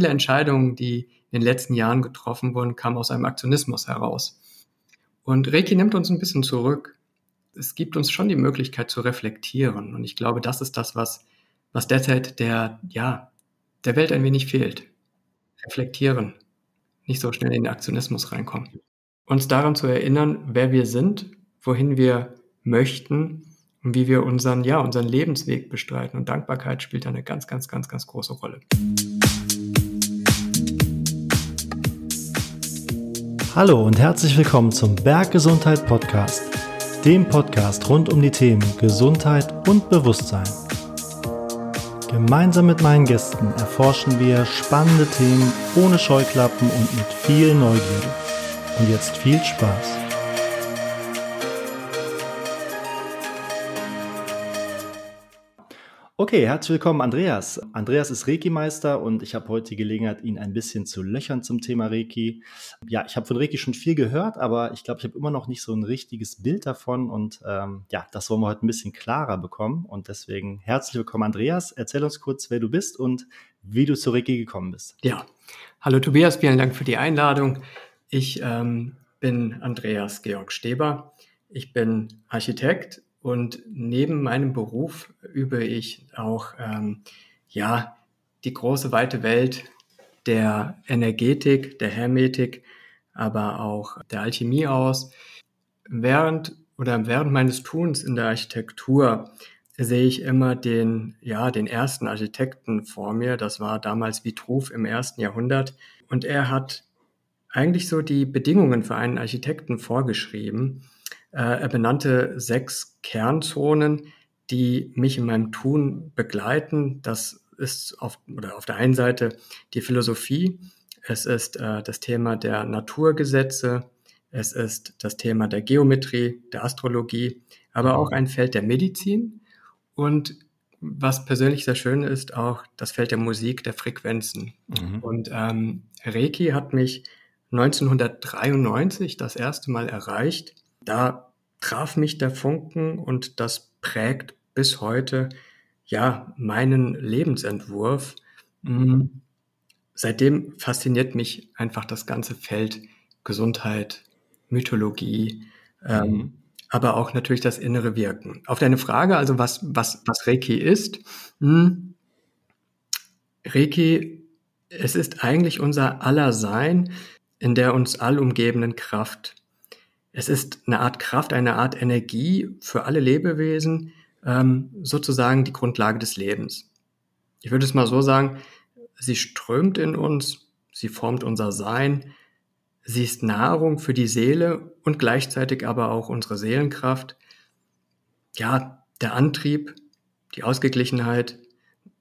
Viele Entscheidungen, die in den letzten Jahren getroffen wurden, kamen aus einem Aktionismus heraus. Und Reiki nimmt uns ein bisschen zurück. Es gibt uns schon die Möglichkeit zu reflektieren. Und ich glaube, das ist das, was, was derzeit der, ja, der Welt ein wenig fehlt. Reflektieren. Nicht so schnell in den Aktionismus reinkommen. Uns daran zu erinnern, wer wir sind, wohin wir möchten und wie wir unseren, ja, unseren Lebensweg bestreiten. Und Dankbarkeit spielt eine ganz, ganz, ganz, ganz große Rolle. Hallo und herzlich willkommen zum Berggesundheit Podcast, dem Podcast rund um die Themen Gesundheit und Bewusstsein. Gemeinsam mit meinen Gästen erforschen wir spannende Themen ohne Scheuklappen und mit viel Neugierde. Und jetzt viel Spaß. Okay, herzlich willkommen, Andreas. Andreas ist Reiki-Meister und ich habe heute die Gelegenheit, ihn ein bisschen zu löchern zum Thema Reiki. Ja, ich habe von Reiki schon viel gehört, aber ich glaube, ich habe immer noch nicht so ein richtiges Bild davon und ähm, ja, das wollen wir heute ein bisschen klarer bekommen und deswegen herzlich willkommen, Andreas. Erzähl uns kurz, wer du bist und wie du zu Reiki gekommen bist. Ja, hallo Tobias, vielen Dank für die Einladung. Ich ähm, bin Andreas Georg Steber. Ich bin Architekt und neben meinem Beruf übe ich auch, ähm, ja, die große weite Welt der Energetik, der Hermetik, aber auch der Alchemie aus. Während oder während meines Tuns in der Architektur sehe ich immer den, ja, den ersten Architekten vor mir. Das war damals Vitruv im ersten Jahrhundert. Und er hat eigentlich so die Bedingungen für einen Architekten vorgeschrieben. Äh, er benannte sechs Kernzonen, die mich in meinem Tun begleiten. Das ist auf, oder auf der einen Seite die Philosophie, es ist äh, das Thema der Naturgesetze, es ist das Thema der Geometrie, der Astrologie, aber auch ein Feld der Medizin und was persönlich sehr schön ist, auch das Feld der Musik, der Frequenzen. Mhm. Und ähm, Reiki hat mich 1993 das erste Mal erreicht da traf mich der Funken und das prägt bis heute ja meinen Lebensentwurf. Mhm. Seitdem fasziniert mich einfach das ganze Feld Gesundheit, Mythologie, ähm, mhm. aber auch natürlich das innere Wirken. Auf deine Frage, also was, was, was Reiki ist, hm, Reiki, es ist eigentlich unser aller Sein in der uns allumgebenden Kraft. Es ist eine Art Kraft, eine Art Energie für alle Lebewesen, ähm, sozusagen die Grundlage des Lebens. Ich würde es mal so sagen, sie strömt in uns, sie formt unser Sein, sie ist Nahrung für die Seele und gleichzeitig aber auch unsere Seelenkraft. Ja, der Antrieb, die Ausgeglichenheit,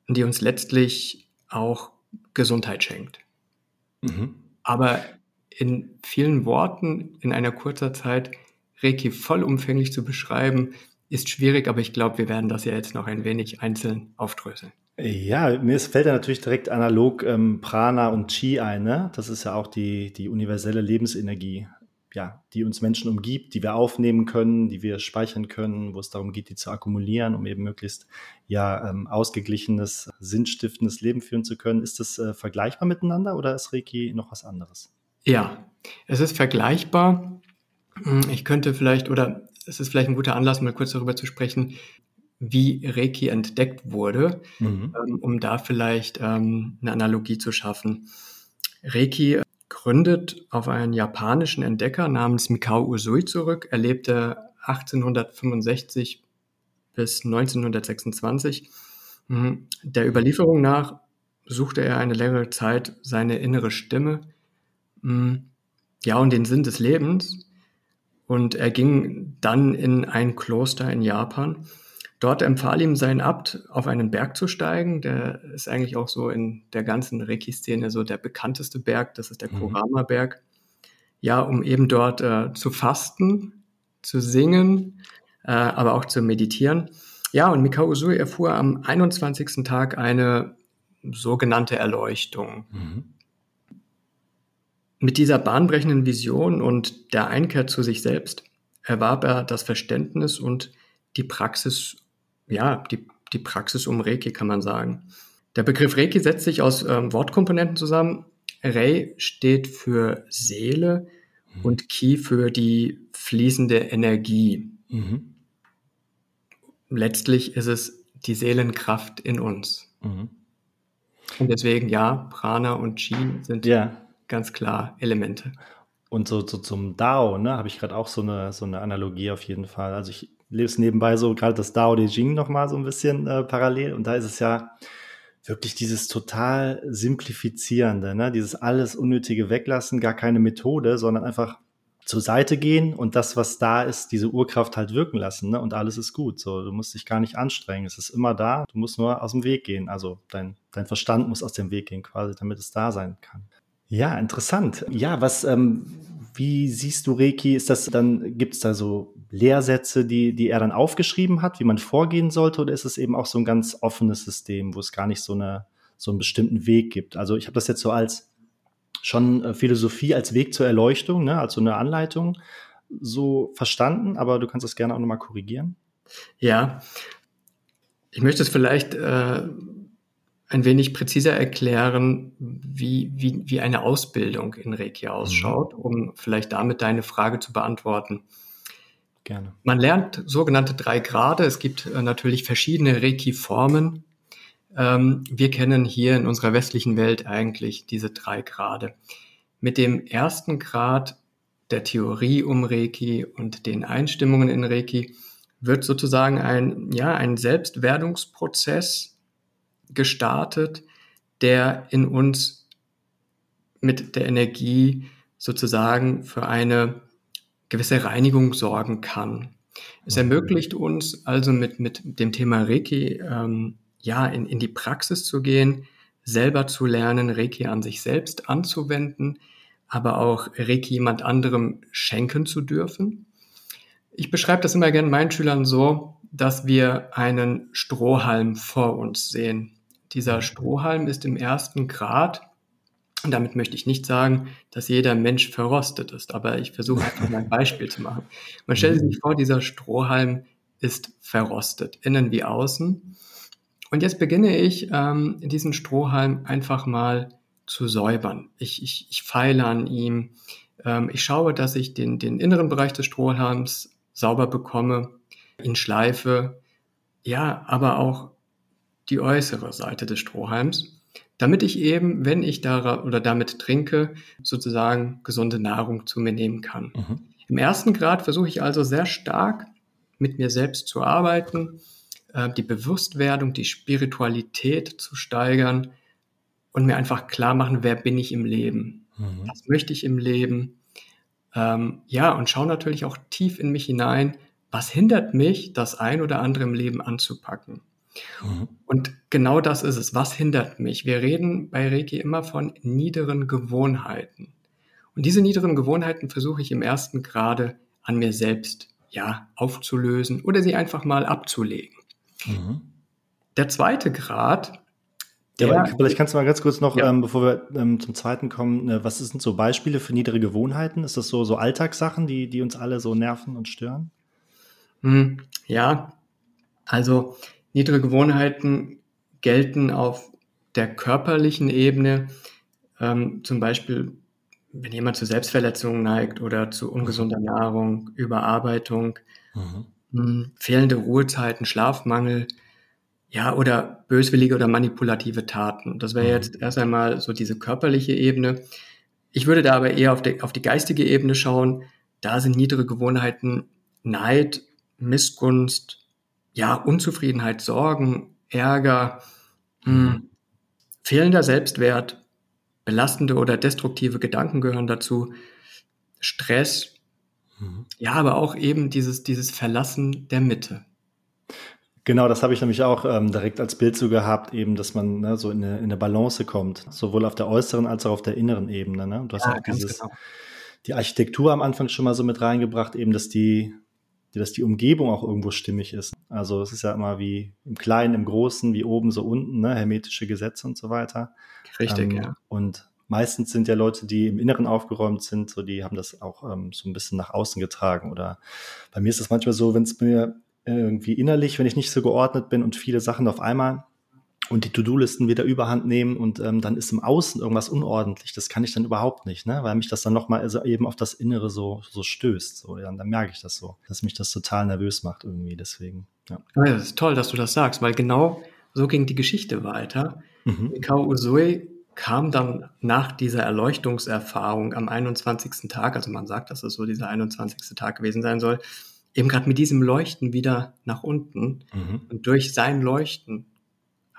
die uns letztlich auch Gesundheit schenkt. Mhm. Aber in vielen Worten in einer kurzer Zeit Reiki vollumfänglich zu beschreiben, ist schwierig, aber ich glaube, wir werden das ja jetzt noch ein wenig einzeln aufdröseln. Ja, mir fällt ja natürlich direkt analog ähm, Prana und Chi ein. Ne? Das ist ja auch die, die universelle Lebensenergie, ja, die uns Menschen umgibt, die wir aufnehmen können, die wir speichern können, wo es darum geht, die zu akkumulieren, um eben möglichst ja ähm, ausgeglichenes, sinnstiftendes Leben führen zu können. Ist das äh, vergleichbar miteinander oder ist Reiki noch was anderes? Ja, es ist vergleichbar. Hm, ich könnte vielleicht, oder es ist vielleicht ein guter Anlass, mal kurz darüber zu sprechen, wie Reiki entdeckt wurde, mhm. Ähm, um da vielleicht ähm, eine Analogie zu schaffen. Reiki gründet auf einen japanischen Entdecker namens Mikao Usui zurück. Er lebte 1865 bis 1926. Hm, der Überlieferung nach suchte er eine längere Zeit seine innere Stimme, ja, und den Sinn des Lebens. Und er ging dann in ein Kloster in Japan. Dort empfahl ihm sein Abt, auf einen Berg zu steigen. Der ist eigentlich auch so in der ganzen Reiki-Szene so der bekannteste Berg. Das ist der mhm. Kurama-Berg. Ja, um eben dort äh, zu fasten, zu singen, äh, aber auch zu meditieren. Ja, und Mikao Usui erfuhr am 21. Tag eine sogenannte Erleuchtung. Mhm. Mit dieser bahnbrechenden Vision und der Einkehr zu sich selbst erwarb er das Verständnis und die Praxis, ja, die, die Praxis um Reiki kann man sagen. Der Begriff Reiki setzt sich aus ähm, Wortkomponenten zusammen. Rei steht für Seele mhm. und Ki für die fließende Energie. Mhm. Letztlich ist es die Seelenkraft in uns. Mhm. Und deswegen ja, Prana und Chi sind ja. Ganz klar Elemente. Und so, so zum Dao, ne, habe ich gerade auch so eine, so eine Analogie auf jeden Fall. Also ich lese nebenbei so gerade das Dao De Jing nochmal so ein bisschen äh, parallel. Und da ist es ja wirklich dieses total simplifizierende, ne, dieses alles Unnötige weglassen, gar keine Methode, sondern einfach zur Seite gehen und das, was da ist, diese Urkraft halt wirken lassen, ne? Und alles ist gut. So, du musst dich gar nicht anstrengen. Es ist immer da. Du musst nur aus dem Weg gehen. Also dein, dein Verstand muss aus dem Weg gehen, quasi, damit es da sein kann. Ja, interessant. Ja, was, ähm, wie siehst du Reiki? Ist das dann, gibt es da so Lehrsätze, die, die er dann aufgeschrieben hat, wie man vorgehen sollte, oder ist es eben auch so ein ganz offenes System, wo es gar nicht so eine, so einen bestimmten Weg gibt? Also ich habe das jetzt so als schon äh, Philosophie als Weg zur Erleuchtung, ne, als so eine Anleitung so verstanden, aber du kannst das gerne auch nochmal korrigieren. Ja, ich möchte es vielleicht äh, ein wenig präziser erklären, wie, wie, wie eine Ausbildung in Reiki ausschaut, mhm. um vielleicht damit deine Frage zu beantworten. Gerne. Man lernt sogenannte drei Grade. Es gibt äh, natürlich verschiedene Reiki-Formen. Ähm, wir kennen hier in unserer westlichen Welt eigentlich diese drei Grade. Mit dem ersten Grad der Theorie um Reiki und den Einstimmungen in Reiki wird sozusagen ein, ja, ein Selbstwerdungsprozess gestartet, der in uns mit der Energie sozusagen für eine gewisse Reinigung sorgen kann. Es mhm. ermöglicht uns also mit, mit dem Thema Reiki ähm, ja in, in die Praxis zu gehen, selber zu lernen, Reiki an sich selbst anzuwenden, aber auch Reiki jemand anderem schenken zu dürfen. Ich beschreibe das immer gerne meinen Schülern so, dass wir einen Strohhalm vor uns sehen. Dieser Strohhalm ist im ersten Grad, und damit möchte ich nicht sagen, dass jeder Mensch verrostet ist, aber ich versuche einfach mal ein Beispiel zu machen. Man stellt sich vor, dieser Strohhalm ist verrostet, innen wie außen. Und jetzt beginne ich, ähm, diesen Strohhalm einfach mal zu säubern. Ich, ich, ich feile an ihm. Ähm, ich schaue, dass ich den, den inneren Bereich des Strohhalms sauber bekomme, ihn schleife. Ja, aber auch die äußere Seite des Strohhalms, damit ich eben, wenn ich da oder damit trinke, sozusagen gesunde Nahrung zu mir nehmen kann. Mhm. Im ersten Grad versuche ich also sehr stark mit mir selbst zu arbeiten, äh, die Bewusstwerdung, die Spiritualität zu steigern und mir einfach klar machen, wer bin ich im Leben? Mhm. Was möchte ich im Leben? Ähm, ja, und schaue natürlich auch tief in mich hinein, was hindert mich, das ein oder andere im Leben anzupacken? Mhm. Und genau das ist es. Was hindert mich? Wir reden bei Reiki immer von niederen Gewohnheiten. Und diese niederen Gewohnheiten versuche ich im ersten Grade an mir selbst, ja, aufzulösen oder sie einfach mal abzulegen. Mhm. Der zweite Grad, ja, vielleicht kannst du mal ganz kurz noch, ja. ähm, bevor wir ähm, zum zweiten kommen, äh, was sind so Beispiele für niedere Gewohnheiten? Ist das so, so Alltagssachen, die, die uns alle so nerven und stören? Hm, ja, also Niedere Gewohnheiten gelten auf der körperlichen Ebene, ähm, zum Beispiel wenn jemand zu Selbstverletzungen neigt oder zu ungesunder Nahrung, Überarbeitung, mhm. mh, hm, fehlende Ruhezeiten, Schlafmangel, ja, oder böswillige oder manipulative Taten. Das wäre mhm. jetzt erst einmal so diese körperliche Ebene. Ich würde da aber eher auf die, auf die geistige Ebene schauen. Da sind niedere Gewohnheiten Neid, Missgunst, ja, Unzufriedenheit, Sorgen, Ärger, mh, hm, fehlender Selbstwert, belastende oder destruktive Gedanken gehören dazu, Stress, mhm. ja, aber auch eben dieses, dieses Verlassen der Mitte. Genau, das habe ich nämlich auch ähm, direkt als Bild so gehabt, eben, dass man ne, so in eine, in eine, Balance kommt, sowohl auf der äußeren als auch auf der inneren Ebene. Ne? Du hast ja, auch dieses, genau. die Architektur am Anfang schon mal so mit reingebracht, eben, dass die, dass die Umgebung auch irgendwo stimmig ist. Also es ist ja immer wie im Kleinen, im Großen, wie oben, so unten, ne? hermetische Gesetze und so weiter. Richtig, ähm, ja. Und meistens sind ja Leute, die im Inneren aufgeräumt sind, so die haben das auch ähm, so ein bisschen nach außen getragen. Oder bei mir ist es manchmal so, wenn es mir irgendwie innerlich, wenn ich nicht so geordnet bin und viele Sachen auf einmal und die To-Do-Listen wieder überhand nehmen und ähm, dann ist im Außen irgendwas unordentlich. Das kann ich dann überhaupt nicht, ne? weil mich das dann nochmal also eben auf das Innere so, so stößt. So, dann, dann merke ich das so, dass mich das total nervös macht irgendwie. Deswegen, ja. ja das ist toll, dass du das sagst, weil genau so ging die Geschichte weiter. Mhm. Mikao Usui kam dann nach dieser Erleuchtungserfahrung am 21. Tag, also man sagt, dass es so dieser 21. Tag gewesen sein soll, eben gerade mit diesem Leuchten wieder nach unten. Mhm. Und durch sein Leuchten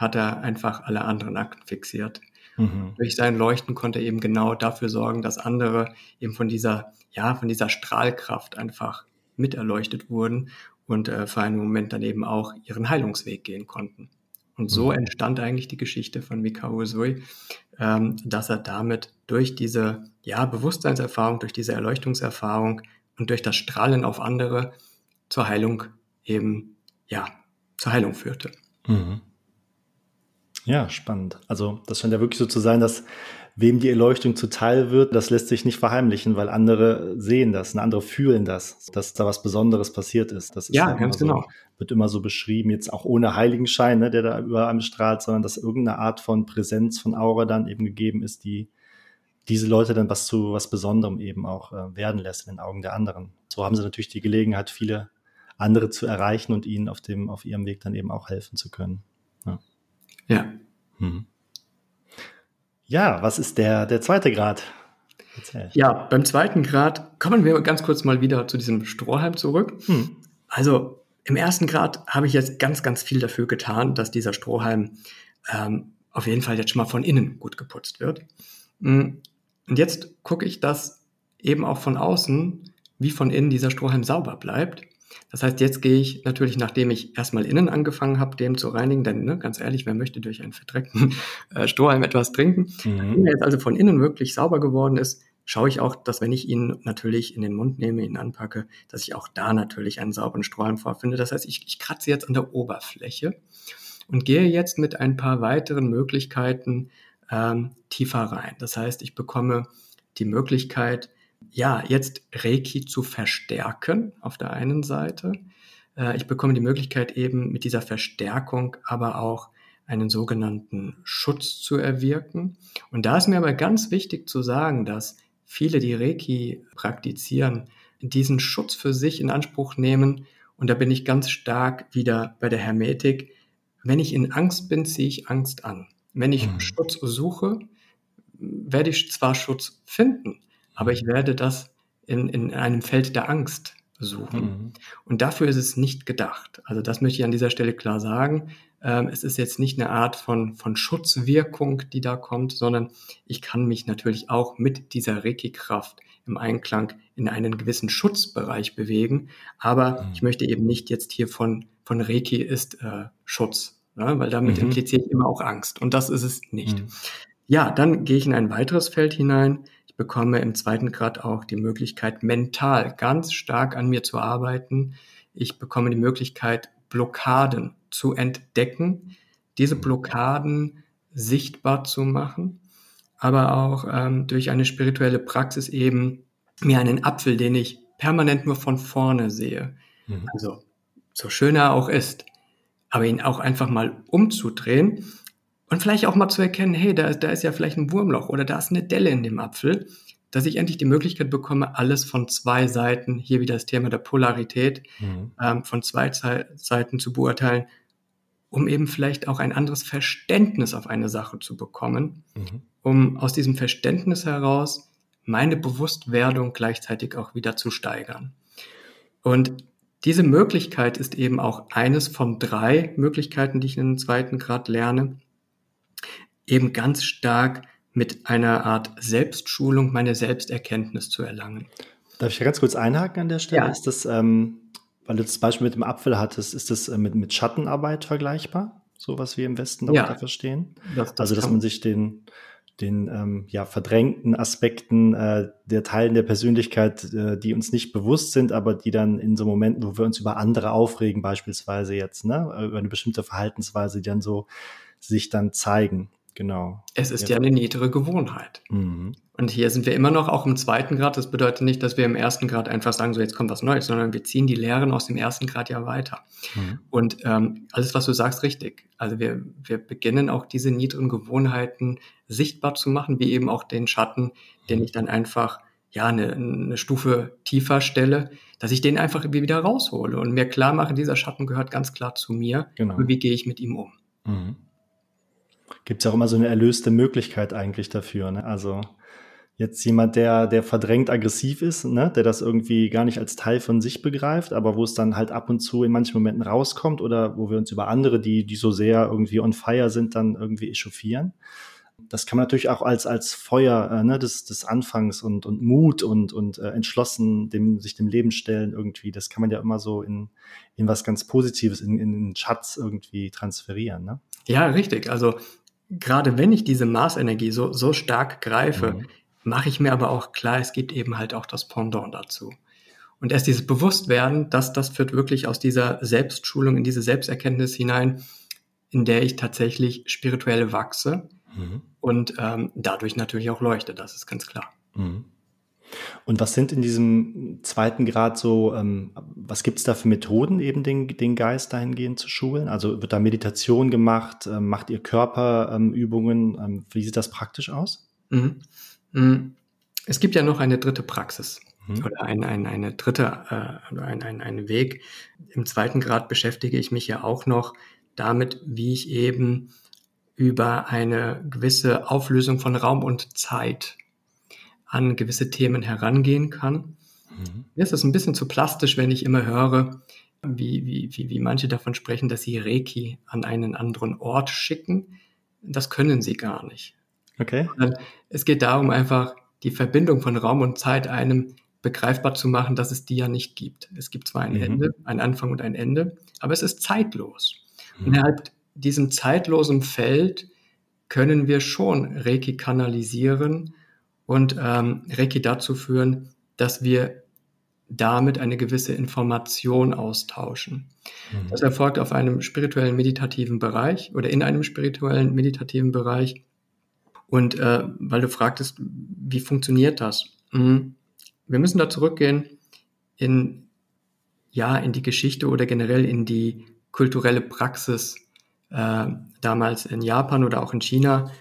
hat er einfach alle anderen Akten fixiert. Mhm. Durch sein Leuchten konnte er eben genau dafür sorgen, dass andere eben von dieser, ja, von dieser Strahlkraft einfach miterleuchtet wurden und äh, für einen Moment dann eben auch ihren Heilungsweg gehen konnten. Und so mhm. entstand eigentlich die Geschichte von Mikao Usui, ähm, dass er damit durch diese ja, Bewusstseinserfahrung, durch diese Erleuchtungserfahrung und durch das Strahlen auf andere zur Heilung eben, ja, zur Heilung führte. Mhm. Ja, spannend. Also das scheint ja wirklich so zu sein, dass wem die Erleuchtung zuteil wird, das lässt sich nicht verheimlichen, weil andere sehen das, und andere fühlen das, dass da was Besonderes passiert ist. Das ist ja, ganz so, genau. Wird immer so beschrieben, jetzt auch ohne Heiligenschein, ne, der da über einem strahlt, sondern dass irgendeine Art von Präsenz, von Aura dann eben gegeben ist, die diese Leute dann was zu was Besonderem eben auch äh, werden lässt in den Augen der anderen. So haben sie natürlich die Gelegenheit, viele andere zu erreichen und ihnen auf dem, auf ihrem Weg dann eben auch helfen zu können. Ja. Ja. Mhm. Ja, was ist der, der zweite Grad? Erzähl. Ja, beim zweiten Grad kommen wir ganz kurz mal wieder zu diesem Strohhalm zurück. Hm. Also im ersten Grad habe ich jetzt ganz, ganz viel dafür getan, dass dieser Strohhalm ähm, auf jeden Fall jetzt schon mal von innen gut geputzt wird. Hm. Und jetzt gucke ich, dass eben auch von außen wie von innen dieser Strohhalm sauber bleibt. Das heißt, jetzt gehe ich natürlich, nachdem ich erstmal innen angefangen habe, den zu reinigen, denn ne, ganz ehrlich, wer möchte durch einen verdreckten äh, Strohhalm etwas trinken? Mhm. Wenn er jetzt also von innen wirklich sauber geworden ist, schaue ich auch, dass wenn ich ihn natürlich in den Mund nehme, ihn anpacke, dass ich auch da natürlich einen sauberen Strohhalm vorfinde. Das heißt, ich, ich kratze jetzt an der Oberfläche und gehe jetzt mit ein paar weiteren Möglichkeiten ähm, tiefer rein. Das heißt, ich bekomme die Möglichkeit, ja, jetzt Reiki zu verstärken auf der einen Seite. Äh, ich bekomme die Möglichkeit eben mit dieser Verstärkung aber auch einen sogenannten Schutz zu erwirken. Und da ist mir aber ganz wichtig zu sagen, dass viele, die Reiki praktizieren, diesen Schutz für sich in Anspruch nehmen. Und da bin ich ganz stark wieder bei der Hermetik. Wenn ich in Angst bin, ziehe ich Angst an. Wenn ich mhm. Schutz suche, werde ich zwar Schutz finden, aber ich werde das in, in einem Feld der Angst suchen. Mhm. Und dafür ist es nicht gedacht. Also das möchte ich an dieser Stelle klar sagen. Ähm, es ist jetzt nicht eine Art von, von Schutzwirkung, die da kommt, sondern ich kann mich natürlich auch mit dieser Reiki-Kraft im Einklang in einen gewissen Schutzbereich bewegen. Aber mhm. ich möchte eben nicht jetzt hier von, von Reiki ist äh, Schutz, ne? weil damit mhm. impliziere ich immer auch Angst. Und das ist es nicht. Mhm. Ja, dann gehe ich in ein weiteres Feld hinein bekomme im zweiten Grad auch die Möglichkeit, mental ganz stark an mir zu arbeiten. Ich bekomme die Möglichkeit, Blockaden zu entdecken, diese Blockaden sichtbar zu machen, aber auch ähm, durch eine spirituelle Praxis eben mir einen Apfel, den ich permanent nur von vorne sehe, mhm. also so schön er auch ist, aber ihn auch einfach mal umzudrehen und vielleicht auch mal zu erkennen, hey, da, da ist ja vielleicht ein Wurmloch oder da ist eine Delle in dem Apfel, dass ich endlich die Möglichkeit bekomme, alles von zwei Seiten, hier wieder das Thema der Polarität, mhm. ähm, von zwei Seiten zu beurteilen, um eben vielleicht auch ein anderes Verständnis auf eine Sache zu bekommen, mhm. um aus diesem Verständnis heraus meine Bewusstwerdung gleichzeitig auch wieder zu steigern. Und diese Möglichkeit ist eben auch eines von drei Möglichkeiten, die ich in den zweiten Grad lerne, eben ganz stark mit einer Art Selbstschulung meine Selbsterkenntnis zu erlangen. Darf ich ganz kurz einhaken an der Stelle? Ja. Ist das, ähm, weil du das Beispiel mit dem Apfel hattest, ist das äh, mit, mit Schattenarbeit vergleichbar? So was wir im Westen darunter ja. verstehen? Das, das also, dass man sich den, den ähm, ja, verdrängten Aspekten äh, der Teilen der Persönlichkeit, äh, die uns nicht bewusst sind, aber die dann in so Momenten, wo wir uns über andere aufregen, beispielsweise jetzt, ne, über eine bestimmte Verhaltensweise, die dann so sich dann zeigen. Genau. Es ist ja, ja eine niedere Gewohnheit. Mhm. Und hier sind wir immer noch auch im zweiten Grad. Das bedeutet nicht, dass wir im ersten Grad einfach sagen, so jetzt kommt was Neues, sondern wir ziehen die Lehren aus dem ersten Grad ja weiter. Mhm. Und ähm, alles, was du sagst, richtig. Also wir, wir beginnen auch diese niedrigen Gewohnheiten sichtbar zu machen, wie eben auch den Schatten, den ich dann einfach ja eine, eine Stufe tiefer stelle, dass ich den einfach wieder raushole und mir klar mache, dieser Schatten gehört ganz klar zu mir. Genau. Und wie gehe ich mit ihm um? Mhm. Gibt es auch immer so eine erlöste Möglichkeit eigentlich dafür. Ne? Also jetzt jemand, der, der verdrängt aggressiv ist, ne, der das irgendwie gar nicht als Teil von sich begreift, aber wo es dann halt ab und zu in manchen Momenten rauskommt oder wo wir uns über andere, die, die so sehr irgendwie on fire sind, dann irgendwie echauffieren. Das kann man natürlich auch als, als Feuer äh, ne, des, des Anfangs und, und Mut und, und äh, entschlossen dem, sich dem Leben stellen irgendwie. Das kann man ja immer so in, in was ganz Positives, in, in den Schatz irgendwie transferieren. Ne? Ja, richtig. Also gerade wenn ich diese Marsenergie so, so stark greife, mhm mache ich mir aber auch klar, es gibt eben halt auch das Pendant dazu. Und erst dieses Bewusstwerden, dass das führt wirklich aus dieser Selbstschulung in diese Selbsterkenntnis hinein, in der ich tatsächlich spirituell wachse mhm. und ähm, dadurch natürlich auch leuchte, das ist ganz klar. Mhm. Und was sind in diesem zweiten Grad so, ähm, was gibt es da für Methoden, eben den, den Geist dahingehend zu schulen? Also wird da Meditation gemacht? Ähm, macht ihr Körperübungen? Ähm, wie sieht das praktisch aus? Mhm. Hm. Es gibt ja noch eine dritte Praxis mhm. oder ein, ein, eine dritte, äh, ein, ein, ein Weg. Im zweiten Grad beschäftige ich mich ja auch noch damit, wie ich eben über eine gewisse Auflösung von Raum und Zeit an gewisse Themen herangehen kann. Mhm. Mir ist das ein bisschen zu plastisch, wenn ich immer höre, wie, wie, wie, wie manche davon sprechen, dass sie Reiki an einen anderen Ort schicken. Das können sie gar nicht. Okay. Es geht darum, einfach die Verbindung von Raum und Zeit einem begreifbar zu machen, dass es die ja nicht gibt. Es gibt zwar ein mhm. Ende, ein Anfang und ein Ende, aber es ist zeitlos. Mhm. Innerhalb diesem zeitlosen Feld können wir schon Reiki kanalisieren und ähm, Reiki dazu führen, dass wir damit eine gewisse Information austauschen. Mhm. Das erfolgt auf einem spirituellen meditativen Bereich oder in einem spirituellen meditativen Bereich, und äh, weil du fragtest, wie funktioniert das? Mhm. Wir müssen da zurückgehen in, ja, in die Geschichte oder generell in die kulturelle Praxis äh, damals in Japan oder auch in China.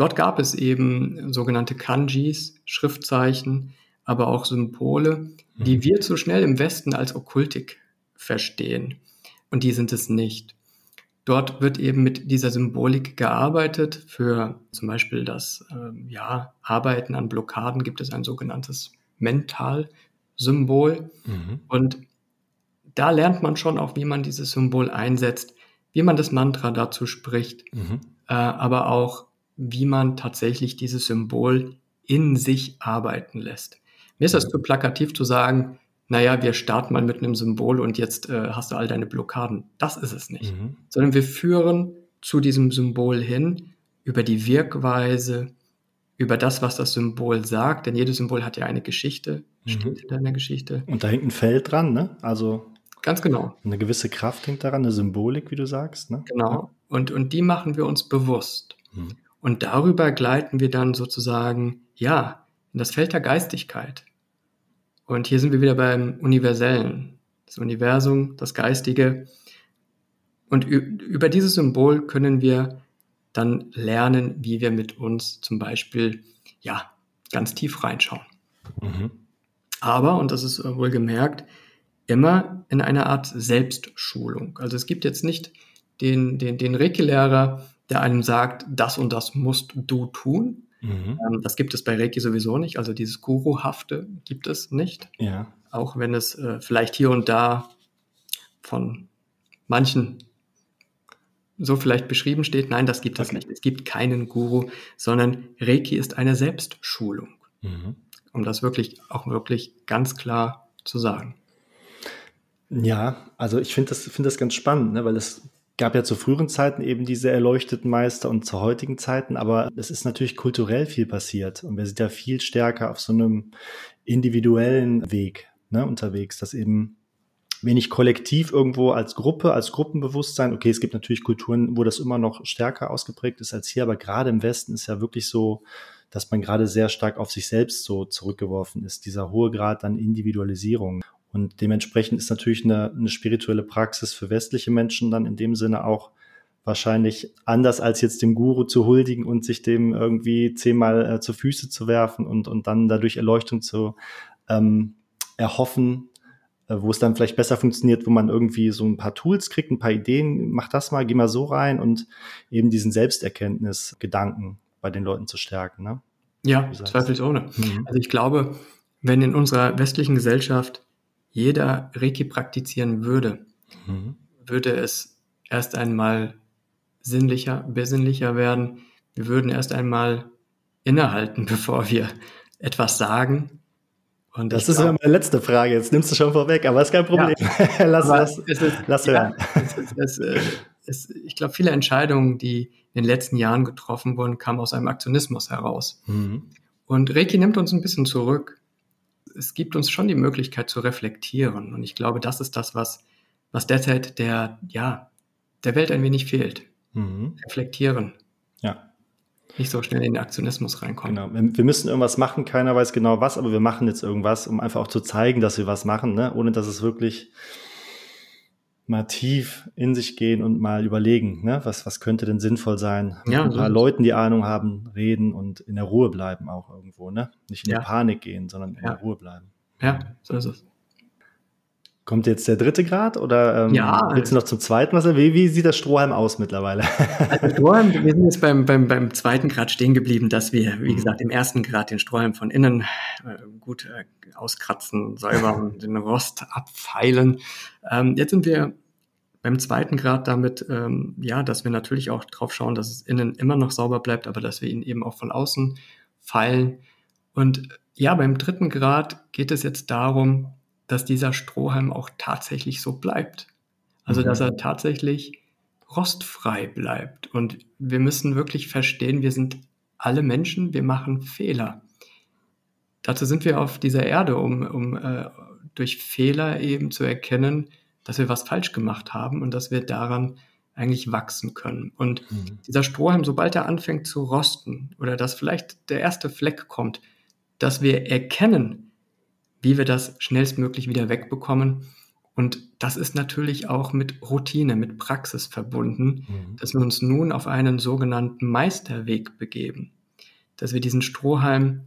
Dort gab es eben sogenannte Kanjis, Schriftzeichen, aber auch Symbole, die mhm. wir zu schnell im Westen als Okkultik verstehen. Und die sind es nicht. Dort wird eben mit dieser Symbolik gearbeitet. Für zum Beispiel das äh, ja, Arbeiten an Blockaden gibt es ein sogenanntes Mentalsymbol. Mhm. Und da lernt man schon auch, wie man dieses Symbol einsetzt, wie man das Mantra dazu spricht, mhm. äh, aber auch, wie man tatsächlich dieses Symbol in sich arbeiten lässt. Mir ist das zu plakativ zu sagen, naja, wir starten mal mit einem Symbol und jetzt äh, hast du all deine Blockaden. Das ist es nicht. Mhm. Sondern wir führen zu diesem Symbol hin über die Wirkweise, über das, was das Symbol sagt. Denn jedes Symbol hat ja eine Geschichte, mhm. steht hinter einer Geschichte. Und da hängt ein Feld dran, ne? Also Ganz genau. Eine gewisse Kraft hängt daran, eine Symbolik, wie du sagst. Ne? Genau. Und, und die machen wir uns bewusst. Mhm. Und darüber gleiten wir dann sozusagen, ja, in das Feld der Geistigkeit. Und hier sind wir wieder beim Universellen. Das Universum, das Geistige. Und über dieses Symbol können wir dann lernen, wie wir mit uns zum Beispiel, ja, ganz tief reinschauen. Mhm. Aber, und das ist wohl gemerkt, immer in einer Art Selbstschulung. Also es gibt jetzt nicht den, den, den Reiki-Lehrer, der einem sagt, das und das musst du tun, Mhm. Ähm, das gibt es bei Reiki sowieso nicht. Also dieses Guruhafte gibt es nicht. Ja. Auch wenn es äh, vielleicht hier und da von manchen so vielleicht beschrieben steht. Nein, das gibt es okay. nicht. Es gibt keinen Guru, sondern Reiki ist eine Selbstschulung. Mhm. Um das wirklich auch wirklich ganz klar zu sagen. Ja, also ich finde das, finde das ganz spannend, ne, weil es gab ja zu früheren Zeiten eben diese erleuchteten Meister und zu heutigen Zeiten, aber es ist natürlich kulturell viel passiert und wir sind ja viel stärker auf so einem individuellen Weg ne, unterwegs, dass eben wenig kollektiv irgendwo als Gruppe, als Gruppenbewusstsein. Okay, es gibt natürlich Kulturen, wo das immer noch stärker ausgeprägt ist als hier, aber gerade im Westen ist ja wirklich so dass man gerade sehr stark auf sich selbst so zurückgeworfen ist, dieser hohe Grad an Individualisierung. Und dementsprechend ist natürlich eine, eine spirituelle Praxis für westliche Menschen dann in dem Sinne auch wahrscheinlich anders als jetzt dem Guru zu huldigen und sich dem irgendwie zehnmal äh, zu Füße zu werfen und, und dann dadurch Erleuchtung zu ähm, erhoffen, äh, wo es dann vielleicht besser funktioniert, wo man irgendwie so ein paar Tools kriegt, ein paar Ideen, mach das mal, geh mal so rein und eben diesen Selbsterkenntnis-Gedanken bei den Leuten zu stärken. Ne? Ja, zweifelsohne. Mhm. Also ich glaube, wenn in unserer westlichen Gesellschaft jeder Reiki praktizieren würde, mhm. würde es erst einmal sinnlicher, besinnlicher werden. Wir würden erst einmal innehalten, bevor wir etwas sagen. Und das ist glaub, ja meine letzte Frage. Jetzt nimmst du schon vorweg, aber ist kein Problem. Ja, lass, lass, ist, lass hören. Ja, es ist, es, ich glaube, viele Entscheidungen, die in den letzten Jahren getroffen wurden, kamen aus einem Aktionismus heraus. Mhm. Und Reiki nimmt uns ein bisschen zurück. Es gibt uns schon die Möglichkeit zu reflektieren. Und ich glaube, das ist das, was, was derzeit der, ja, der Welt ein wenig fehlt. Mhm. Reflektieren. Ja. Nicht so schnell in den Aktionismus reinkommen. Genau. Wir müssen irgendwas machen, keiner weiß genau was, aber wir machen jetzt irgendwas, um einfach auch zu zeigen, dass wir was machen, ne? ohne dass es wirklich mal tief in sich gehen und mal überlegen, ne? was, was könnte denn sinnvoll sein. Ja, Mit ein paar so Leuten, die Ahnung haben, reden und in der Ruhe bleiben auch irgendwo. Ne? Nicht in ja. die Panik gehen, sondern in ja. der Ruhe bleiben. Ja, so ist es. Kommt jetzt der dritte Grad oder ähm, ja, willst du noch zum zweiten was? Wie, wie sieht das Strohhalm aus mittlerweile? Also Strohhalm, wir sind jetzt beim, beim, beim zweiten Grad stehen geblieben, dass wir, wie mhm. gesagt, im ersten Grad den Strohhalm von innen äh, gut äh, auskratzen, säubern, den Rost abfeilen. Ähm, jetzt sind wir beim zweiten Grad damit, ähm, ja, dass wir natürlich auch drauf schauen, dass es innen immer noch sauber bleibt, aber dass wir ihn eben auch von außen feilen. Und ja, beim dritten Grad geht es jetzt darum, dass dieser Strohhalm auch tatsächlich so bleibt. Also, mhm. dass er tatsächlich rostfrei bleibt. Und wir müssen wirklich verstehen, wir sind alle Menschen, wir machen Fehler. Dazu sind wir auf dieser Erde, um, um äh, durch Fehler eben zu erkennen, dass wir was falsch gemacht haben und dass wir daran eigentlich wachsen können. Und mhm. dieser Strohhalm, sobald er anfängt zu rosten oder dass vielleicht der erste Fleck kommt, dass wir erkennen, wie wir das schnellstmöglich wieder wegbekommen. Und das ist natürlich auch mit Routine, mit Praxis verbunden, mhm. dass wir uns nun auf einen sogenannten Meisterweg begeben, dass wir diesen Strohhalm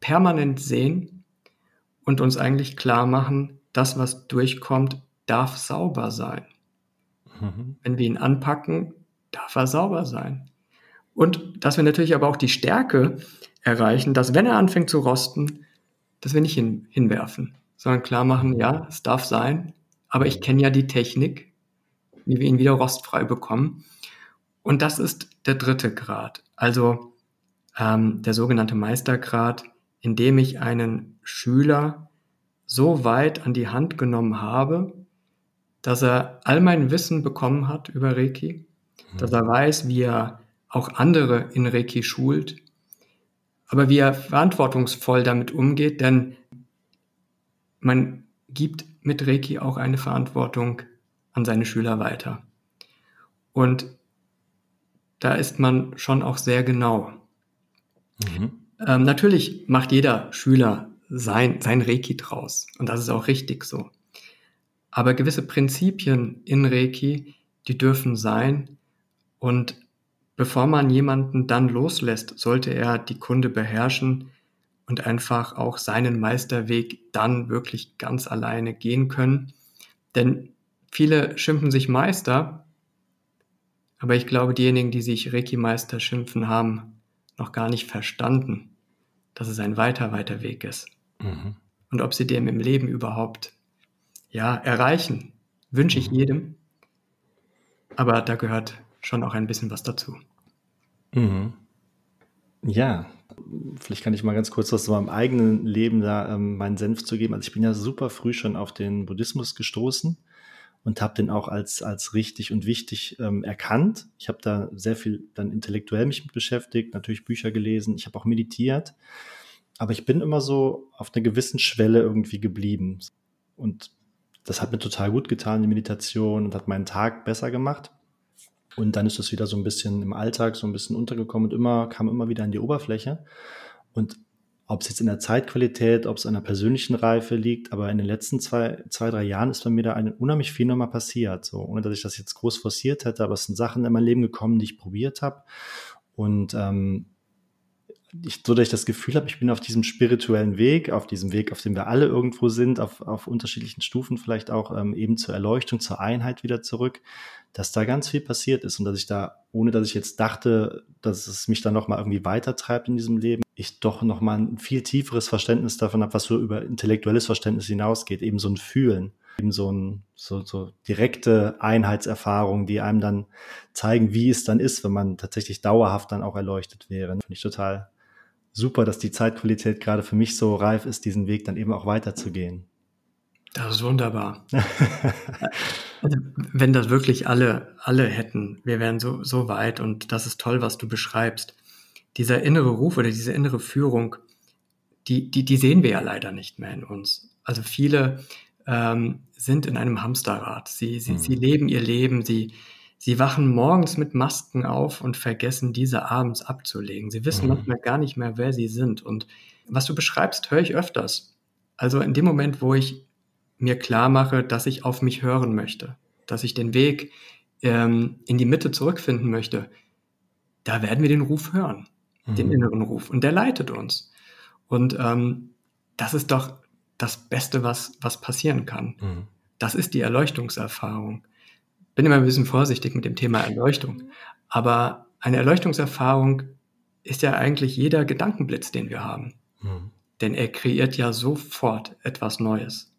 permanent sehen und uns eigentlich klar machen, das, was durchkommt, darf sauber sein. Mhm. Wenn wir ihn anpacken, darf er sauber sein. Und dass wir natürlich aber auch die Stärke erreichen, dass wenn er anfängt zu rosten, dass wir nicht hin, hinwerfen, sondern klar machen, ja, es darf sein, aber ich kenne ja die Technik, wie wir ihn wieder rostfrei bekommen. Und das ist der dritte Grad, also ähm, der sogenannte Meistergrad, in dem ich einen Schüler so weit an die Hand genommen habe, dass er all mein Wissen bekommen hat über Reiki, mhm. dass er weiß, wie er auch andere in Reiki schult, aber wie er verantwortungsvoll damit umgeht, denn man gibt mit Reiki auch eine Verantwortung an seine Schüler weiter. Und da ist man schon auch sehr genau. Mhm. Ähm, natürlich macht jeder Schüler sein, sein Reiki draus. Und das ist auch richtig so. Aber gewisse Prinzipien in Reiki, die dürfen sein. Und Bevor man jemanden dann loslässt, sollte er die Kunde beherrschen und einfach auch seinen Meisterweg dann wirklich ganz alleine gehen können. Denn viele schimpfen sich Meister, aber ich glaube, diejenigen, die sich Reiki-Meister schimpfen, haben noch gar nicht verstanden, dass es ein weiter, weiter Weg ist. Mhm. Und ob sie dem im Leben überhaupt ja, erreichen, wünsche ich mhm. jedem. Aber da gehört schon auch ein bisschen was dazu. Mhm. Ja, vielleicht kann ich mal ganz kurz zu meinem eigenen Leben da ähm, meinen Senf zu geben. Also ich bin ja super früh schon auf den Buddhismus gestoßen und habe den auch als, als richtig und wichtig ähm, erkannt. Ich habe da sehr viel dann intellektuell mich mit beschäftigt, natürlich Bücher gelesen, ich habe auch meditiert, aber ich bin immer so auf einer gewissen Schwelle irgendwie geblieben. Und das hat mir total gut getan, die Meditation, und hat meinen Tag besser gemacht. Und dann ist das wieder so ein bisschen im Alltag so ein bisschen untergekommen und immer, kam immer wieder an die Oberfläche. Und ob es jetzt in der Zeitqualität, ob es an der persönlichen Reife liegt, aber in den letzten zwei, zwei, drei Jahren ist bei mir da eine, unheimlich viel nochmal passiert, so ohne dass ich das jetzt groß forciert hätte, aber es sind Sachen in mein Leben gekommen, die ich probiert habe und ähm, ich, so dass ich das Gefühl habe, ich bin auf diesem spirituellen Weg, auf diesem Weg, auf dem wir alle irgendwo sind, auf, auf unterschiedlichen Stufen vielleicht auch ähm, eben zur Erleuchtung, zur Einheit wieder zurück, dass da ganz viel passiert ist und dass ich da, ohne dass ich jetzt dachte, dass es mich dann nochmal irgendwie weitertreibt in diesem Leben, ich doch nochmal ein viel tieferes Verständnis davon habe, was so über intellektuelles Verständnis hinausgeht, eben so ein Fühlen, eben so ein, so, so direkte Einheitserfahrungen, die einem dann zeigen, wie es dann ist, wenn man tatsächlich dauerhaft dann auch erleuchtet wäre. Finde ich total super, dass die Zeitqualität gerade für mich so reif ist, diesen Weg dann eben auch weiterzugehen. Das ist wunderbar. also, wenn das wirklich alle, alle hätten, wir wären so, so weit und das ist toll, was du beschreibst. Dieser innere Ruf oder diese innere Führung, die, die, die sehen wir ja leider nicht mehr in uns. Also viele ähm, sind in einem Hamsterrad. Sie, sie, mhm. sie leben ihr Leben, sie, Sie wachen morgens mit Masken auf und vergessen diese abends abzulegen. Sie wissen mhm. manchmal gar nicht mehr, wer sie sind. Und was du beschreibst, höre ich öfters. Also in dem Moment, wo ich mir klar mache, dass ich auf mich hören möchte, dass ich den Weg ähm, in die Mitte zurückfinden möchte, da werden wir den Ruf hören, mhm. den inneren Ruf. Und der leitet uns. Und ähm, das ist doch das Beste, was, was passieren kann. Mhm. Das ist die Erleuchtungserfahrung bin immer ein bisschen vorsichtig mit dem Thema Erleuchtung. Aber eine Erleuchtungserfahrung ist ja eigentlich jeder Gedankenblitz, den wir haben. Mhm. Denn er kreiert ja sofort etwas Neues.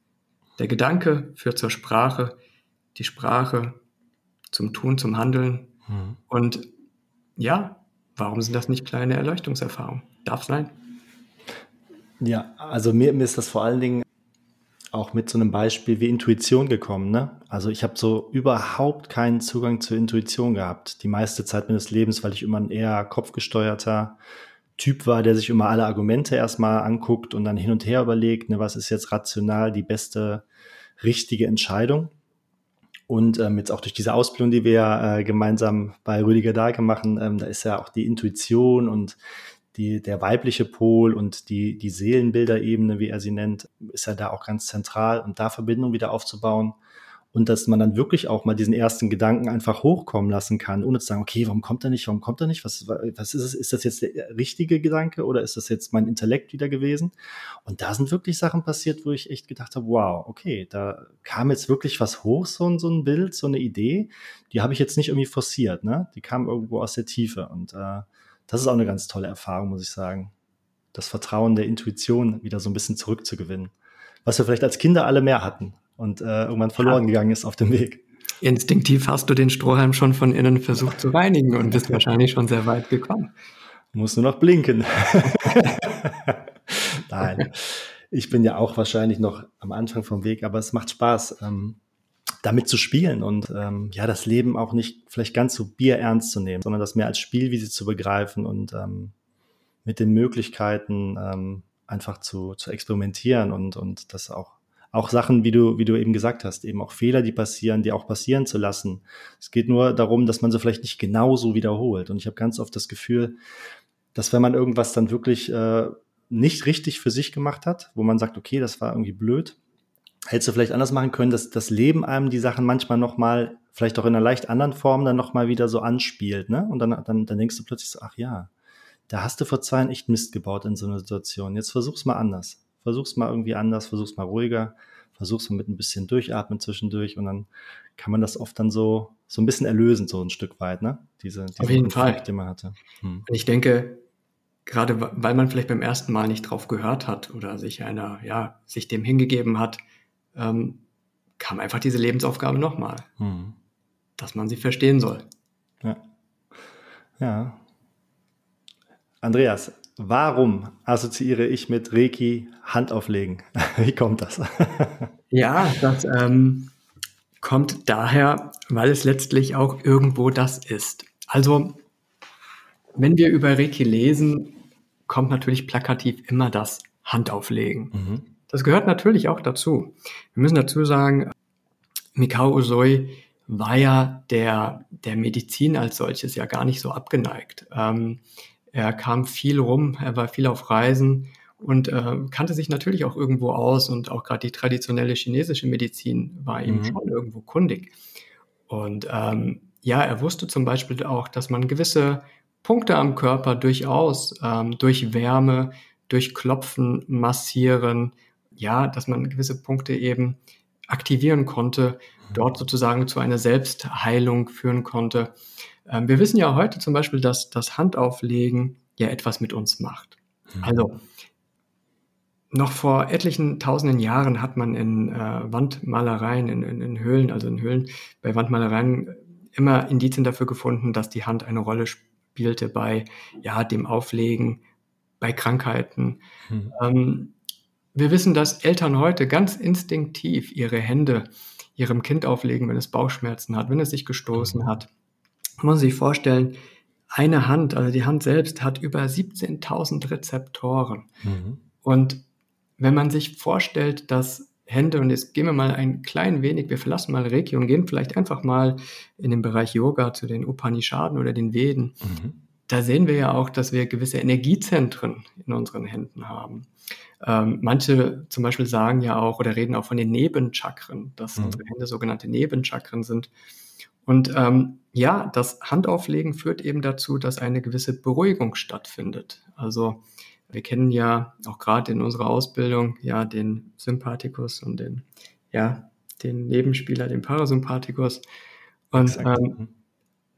Der Gedanke führt zur Sprache, die Sprache zum Tun, zum Handeln. Mhm. Und ja, warum sind das nicht kleine Erleuchtungserfahrungen? Darf sein. Ja, also mir, mir ist das vor allen Dingen auch mit so einem Beispiel wie Intuition gekommen. Ne? Also ich habe so überhaupt keinen Zugang zur Intuition gehabt, die meiste Zeit meines Lebens, weil ich immer ein eher kopfgesteuerter Typ war, der sich immer alle Argumente erstmal anguckt und dann hin und her überlegt, ne, was ist jetzt rational die beste, richtige Entscheidung. Und ähm, jetzt auch durch diese Ausbildung, die wir äh, gemeinsam bei Rüdiger Dahlke machen, ähm, da ist ja auch die Intuition und die, der weibliche Pol und die, die Seelenbilderebene, wie er sie nennt, ist ja da auch ganz zentral und da Verbindung wieder aufzubauen und dass man dann wirklich auch mal diesen ersten Gedanken einfach hochkommen lassen kann, ohne zu sagen, okay, warum kommt er nicht, warum kommt er nicht, was, was ist es, ist das jetzt der richtige Gedanke oder ist das jetzt mein Intellekt wieder gewesen? Und da sind wirklich Sachen passiert, wo ich echt gedacht habe, wow, okay, da kam jetzt wirklich was hoch, so ein, so ein Bild, so eine Idee, die habe ich jetzt nicht irgendwie forciert, ne? die kam irgendwo aus der Tiefe und äh, das ist auch eine ganz tolle Erfahrung, muss ich sagen. Das Vertrauen der Intuition wieder so ein bisschen zurückzugewinnen. Was wir vielleicht als Kinder alle mehr hatten und äh, irgendwann verloren ja. gegangen ist auf dem Weg. Instinktiv hast du den Strohhalm schon von innen versucht zu reinigen und bist wahrscheinlich schon sehr weit gekommen. Muss nur noch blinken. Nein, ich bin ja auch wahrscheinlich noch am Anfang vom Weg, aber es macht Spaß. Ähm, damit zu spielen und ähm, ja, das Leben auch nicht vielleicht ganz so bierernst zu nehmen, sondern das mehr als Spielwiese zu begreifen und ähm, mit den Möglichkeiten ähm, einfach zu, zu experimentieren und, und das auch, auch Sachen, wie du, wie du eben gesagt hast, eben auch Fehler, die passieren, die auch passieren zu lassen. Es geht nur darum, dass man sie vielleicht nicht genauso wiederholt. Und ich habe ganz oft das Gefühl, dass wenn man irgendwas dann wirklich äh, nicht richtig für sich gemacht hat, wo man sagt, okay, das war irgendwie blöd, hättest du vielleicht anders machen können, dass das Leben einem die Sachen manchmal nochmal, vielleicht auch in einer leicht anderen Form, dann nochmal wieder so anspielt, ne? Und dann, dann, dann denkst du plötzlich so, ach ja, da hast du vor zwei Jahren echt Mist gebaut in so einer Situation. Jetzt versuch's mal anders. Versuch's mal irgendwie anders, versuch's mal ruhiger, versuch's mal mit ein bisschen durchatmen zwischendurch und dann kann man das oft dann so, so ein bisschen erlösen, so ein Stück weit, ne? Diese, diese Auf jeden Konflikt, Fall. die man hatte. Hm. Ich denke, gerade weil man vielleicht beim ersten Mal nicht drauf gehört hat oder sich einer, ja, sich dem hingegeben hat, ähm, kam einfach diese Lebensaufgabe nochmal, hm. dass man sie verstehen soll. Ja. ja. Andreas, warum assoziiere ich mit Reiki Handauflegen? Wie kommt das? ja, das ähm, kommt daher, weil es letztlich auch irgendwo das ist. Also, wenn wir über Reiki lesen, kommt natürlich plakativ immer das Handauflegen. Mhm. Das gehört natürlich auch dazu. Wir müssen dazu sagen, Mikao Usoi war ja der, der Medizin als solches ja gar nicht so abgeneigt. Ähm, er kam viel rum, er war viel auf Reisen und äh, kannte sich natürlich auch irgendwo aus und auch gerade die traditionelle chinesische Medizin war ihm mhm. schon irgendwo kundig. Und ähm, ja, er wusste zum Beispiel auch, dass man gewisse Punkte am Körper durchaus ähm, durch Wärme, durch Klopfen, Massieren, ja, dass man gewisse Punkte eben aktivieren konnte, mhm. dort sozusagen zu einer Selbstheilung führen konnte. Ähm, wir wissen ja heute zum Beispiel, dass das Handauflegen ja etwas mit uns macht. Mhm. Also noch vor etlichen tausenden Jahren hat man in äh, Wandmalereien, in, in, in Höhlen, also in Höhlen bei Wandmalereien immer Indizien dafür gefunden, dass die Hand eine Rolle spielte bei ja, dem Auflegen, bei Krankheiten. Mhm. Ähm, wir wissen, dass Eltern heute ganz instinktiv ihre Hände ihrem Kind auflegen, wenn es Bauchschmerzen hat, wenn es sich gestoßen mhm. hat. Man muss sich vorstellen, eine Hand, also die Hand selbst, hat über 17.000 Rezeptoren. Mhm. Und wenn man sich vorstellt, dass Hände, und jetzt gehen wir mal ein klein wenig, wir verlassen mal Reiki und gehen vielleicht einfach mal in den Bereich Yoga zu den Upanishaden oder den Veden. Mhm. Da sehen wir ja auch, dass wir gewisse Energiezentren in unseren Händen haben. Ähm, manche zum Beispiel sagen ja auch oder reden auch von den Nebenchakren, dass mhm. unsere Hände sogenannte Nebenchakren sind. Und ähm, ja, das Handauflegen führt eben dazu, dass eine gewisse Beruhigung stattfindet. Also wir kennen ja auch gerade in unserer Ausbildung ja den Sympathikus und den, ja, den Nebenspieler, den Parasympathikus. Und ähm, mhm.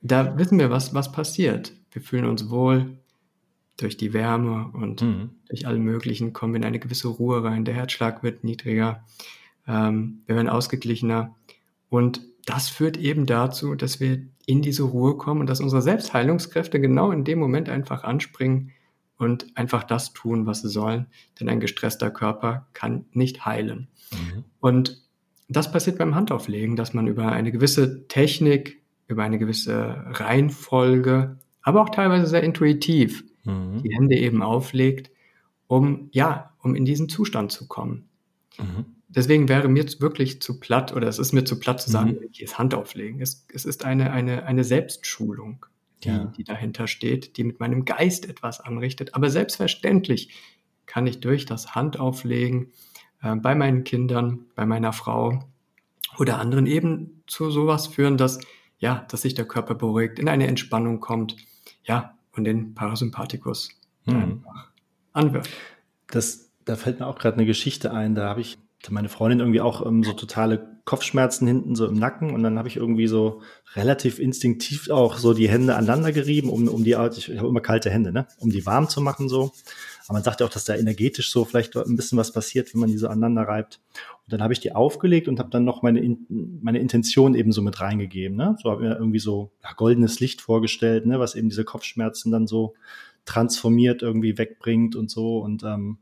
da wissen wir, was, was passiert. Wir fühlen uns wohl durch die Wärme und mhm. durch alle möglichen kommen wir in eine gewisse Ruhe rein. Der Herzschlag wird niedriger, ähm, wir werden ausgeglichener. Und das führt eben dazu, dass wir in diese Ruhe kommen und dass unsere Selbstheilungskräfte genau in dem Moment einfach anspringen, und einfach das tun, was sie sollen. Denn ein gestresster Körper kann nicht heilen. Mhm. Und das passiert beim Handauflegen, dass man über eine gewisse Technik, über eine gewisse Reihenfolge, aber auch teilweise sehr intuitiv mhm. die Hände eben auflegt, um, ja, um in diesen Zustand zu kommen. Mhm. Deswegen wäre mir wirklich zu platt, oder es ist mir zu platt zu sagen, mhm. ist Handauflegen. Es, es ist eine, eine, eine Selbstschulung die, ja. die dahinter steht, die mit meinem Geist etwas anrichtet. Aber selbstverständlich kann ich durch das Handauflegen äh, bei meinen Kindern, bei meiner Frau oder anderen eben zu sowas führen, dass ja, dass sich der Körper beruhigt, in eine Entspannung kommt, ja, und den Parasympathikus hm. einfach anwirft. Das, da fällt mir auch gerade eine Geschichte ein, da habe ich meine Freundin irgendwie auch ähm, so totale Kopfschmerzen hinten so im Nacken und dann habe ich irgendwie so relativ instinktiv auch so die Hände aneinander gerieben, um, um die, ich habe immer kalte Hände, ne, um die warm zu machen so. Aber man sagt ja auch, dass da energetisch so vielleicht ein bisschen was passiert, wenn man die so aneinander reibt. Und dann habe ich die aufgelegt und habe dann noch meine, meine Intention eben so mit reingegeben. Ne? So habe ich mir irgendwie so ja, goldenes Licht vorgestellt, ne? was eben diese Kopfschmerzen dann so transformiert irgendwie wegbringt und so. Und ähm,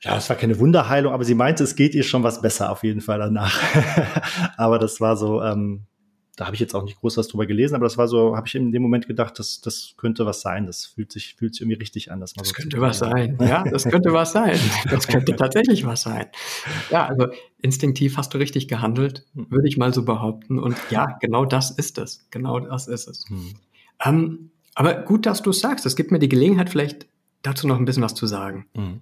ja, es war keine Wunderheilung, aber sie meinte, es geht ihr schon was besser auf jeden Fall danach. aber das war so, ähm, da habe ich jetzt auch nicht groß was drüber gelesen, aber das war so, habe ich in dem Moment gedacht, das, das könnte was sein. Das fühlt sich, fühlt sich irgendwie richtig an. Das, das so könnte was sein. Ja, das könnte was sein. Das könnte tatsächlich was sein. Ja, also instinktiv hast du richtig gehandelt, hm. würde ich mal so behaupten. Und ja, genau das ist es. Genau das ist es. Hm. Ähm, aber gut, dass du es sagst. Es gibt mir die Gelegenheit, vielleicht dazu noch ein bisschen was zu sagen. Hm.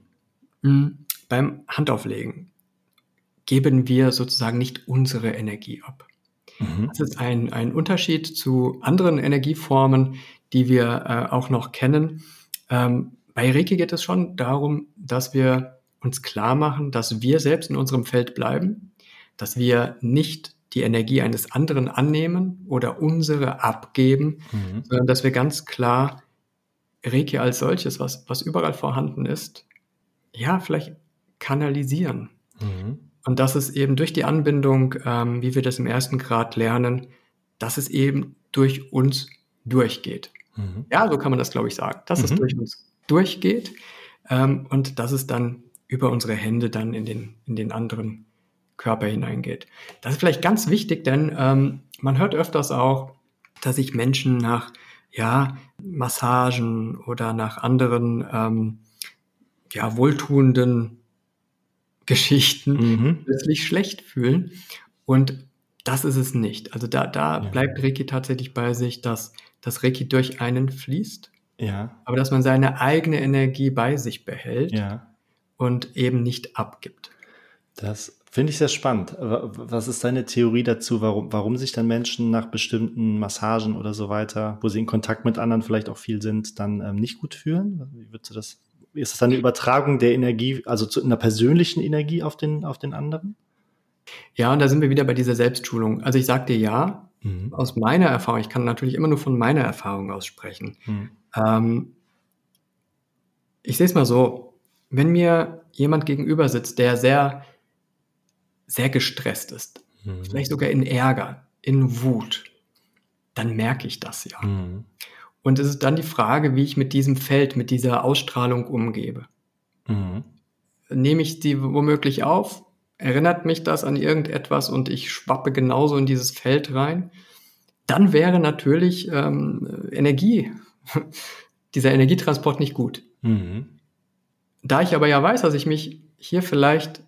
Hm, beim Handauflegen geben wir sozusagen nicht unsere Energie ab. Mhm. Das ist ein, ein Unterschied zu anderen Energieformen, die wir äh, auch noch kennen. Ähm, bei Reiki geht es schon darum, dass wir uns klar machen, dass wir selbst in unserem Feld bleiben, dass wir nicht die Energie eines anderen annehmen oder unsere abgeben, mhm. sondern dass wir ganz klar Reiki als solches, was, was überall vorhanden ist, ja, vielleicht kanalisieren. Mhm. Und das ist eben durch die Anbindung, ähm, wie wir das im ersten Grad lernen, dass es eben durch uns durchgeht. Mhm. Ja, so kann man das, glaube ich, sagen, dass mhm. es durch uns durchgeht ähm, und dass es dann über unsere Hände dann in den, in den anderen Körper hineingeht. Das ist vielleicht ganz wichtig, denn ähm, man hört öfters auch, dass sich Menschen nach ja, Massagen oder nach anderen ähm, ja, wohltuenden Geschichten mhm. plötzlich schlecht fühlen. Und das ist es nicht. Also da, da ja. bleibt Reiki tatsächlich bei sich, dass das Reiki durch einen fließt. Ja. Aber dass man seine eigene Energie bei sich behält ja. und eben nicht abgibt. Das finde ich sehr spannend. Was ist deine Theorie dazu, warum, warum sich dann Menschen nach bestimmten Massagen oder so weiter, wo sie in Kontakt mit anderen vielleicht auch viel sind, dann ähm, nicht gut fühlen? Wie würdest du das? Ist das dann eine Übertragung der Energie, also zu einer persönlichen Energie auf den, auf den anderen? Ja, und da sind wir wieder bei dieser Selbstschulung. Also ich sage dir ja, mhm. aus meiner Erfahrung, ich kann natürlich immer nur von meiner Erfahrung aussprechen. Mhm. Ähm, ich sehe es mal so, wenn mir jemand gegenüber sitzt, der sehr, sehr gestresst ist, mhm. vielleicht sogar in Ärger, in Wut, dann merke ich das ja. Und es ist dann die Frage, wie ich mit diesem Feld, mit dieser Ausstrahlung umgebe. Mhm. Nehme ich die womöglich auf erinnert mich das an irgendetwas und ich schwappe genauso in dieses Feld rein, dann wäre natürlich ähm, Energie, dieser Energietransport nicht gut. Mhm. Da ich aber ja weiß, dass ich mich hier vielleicht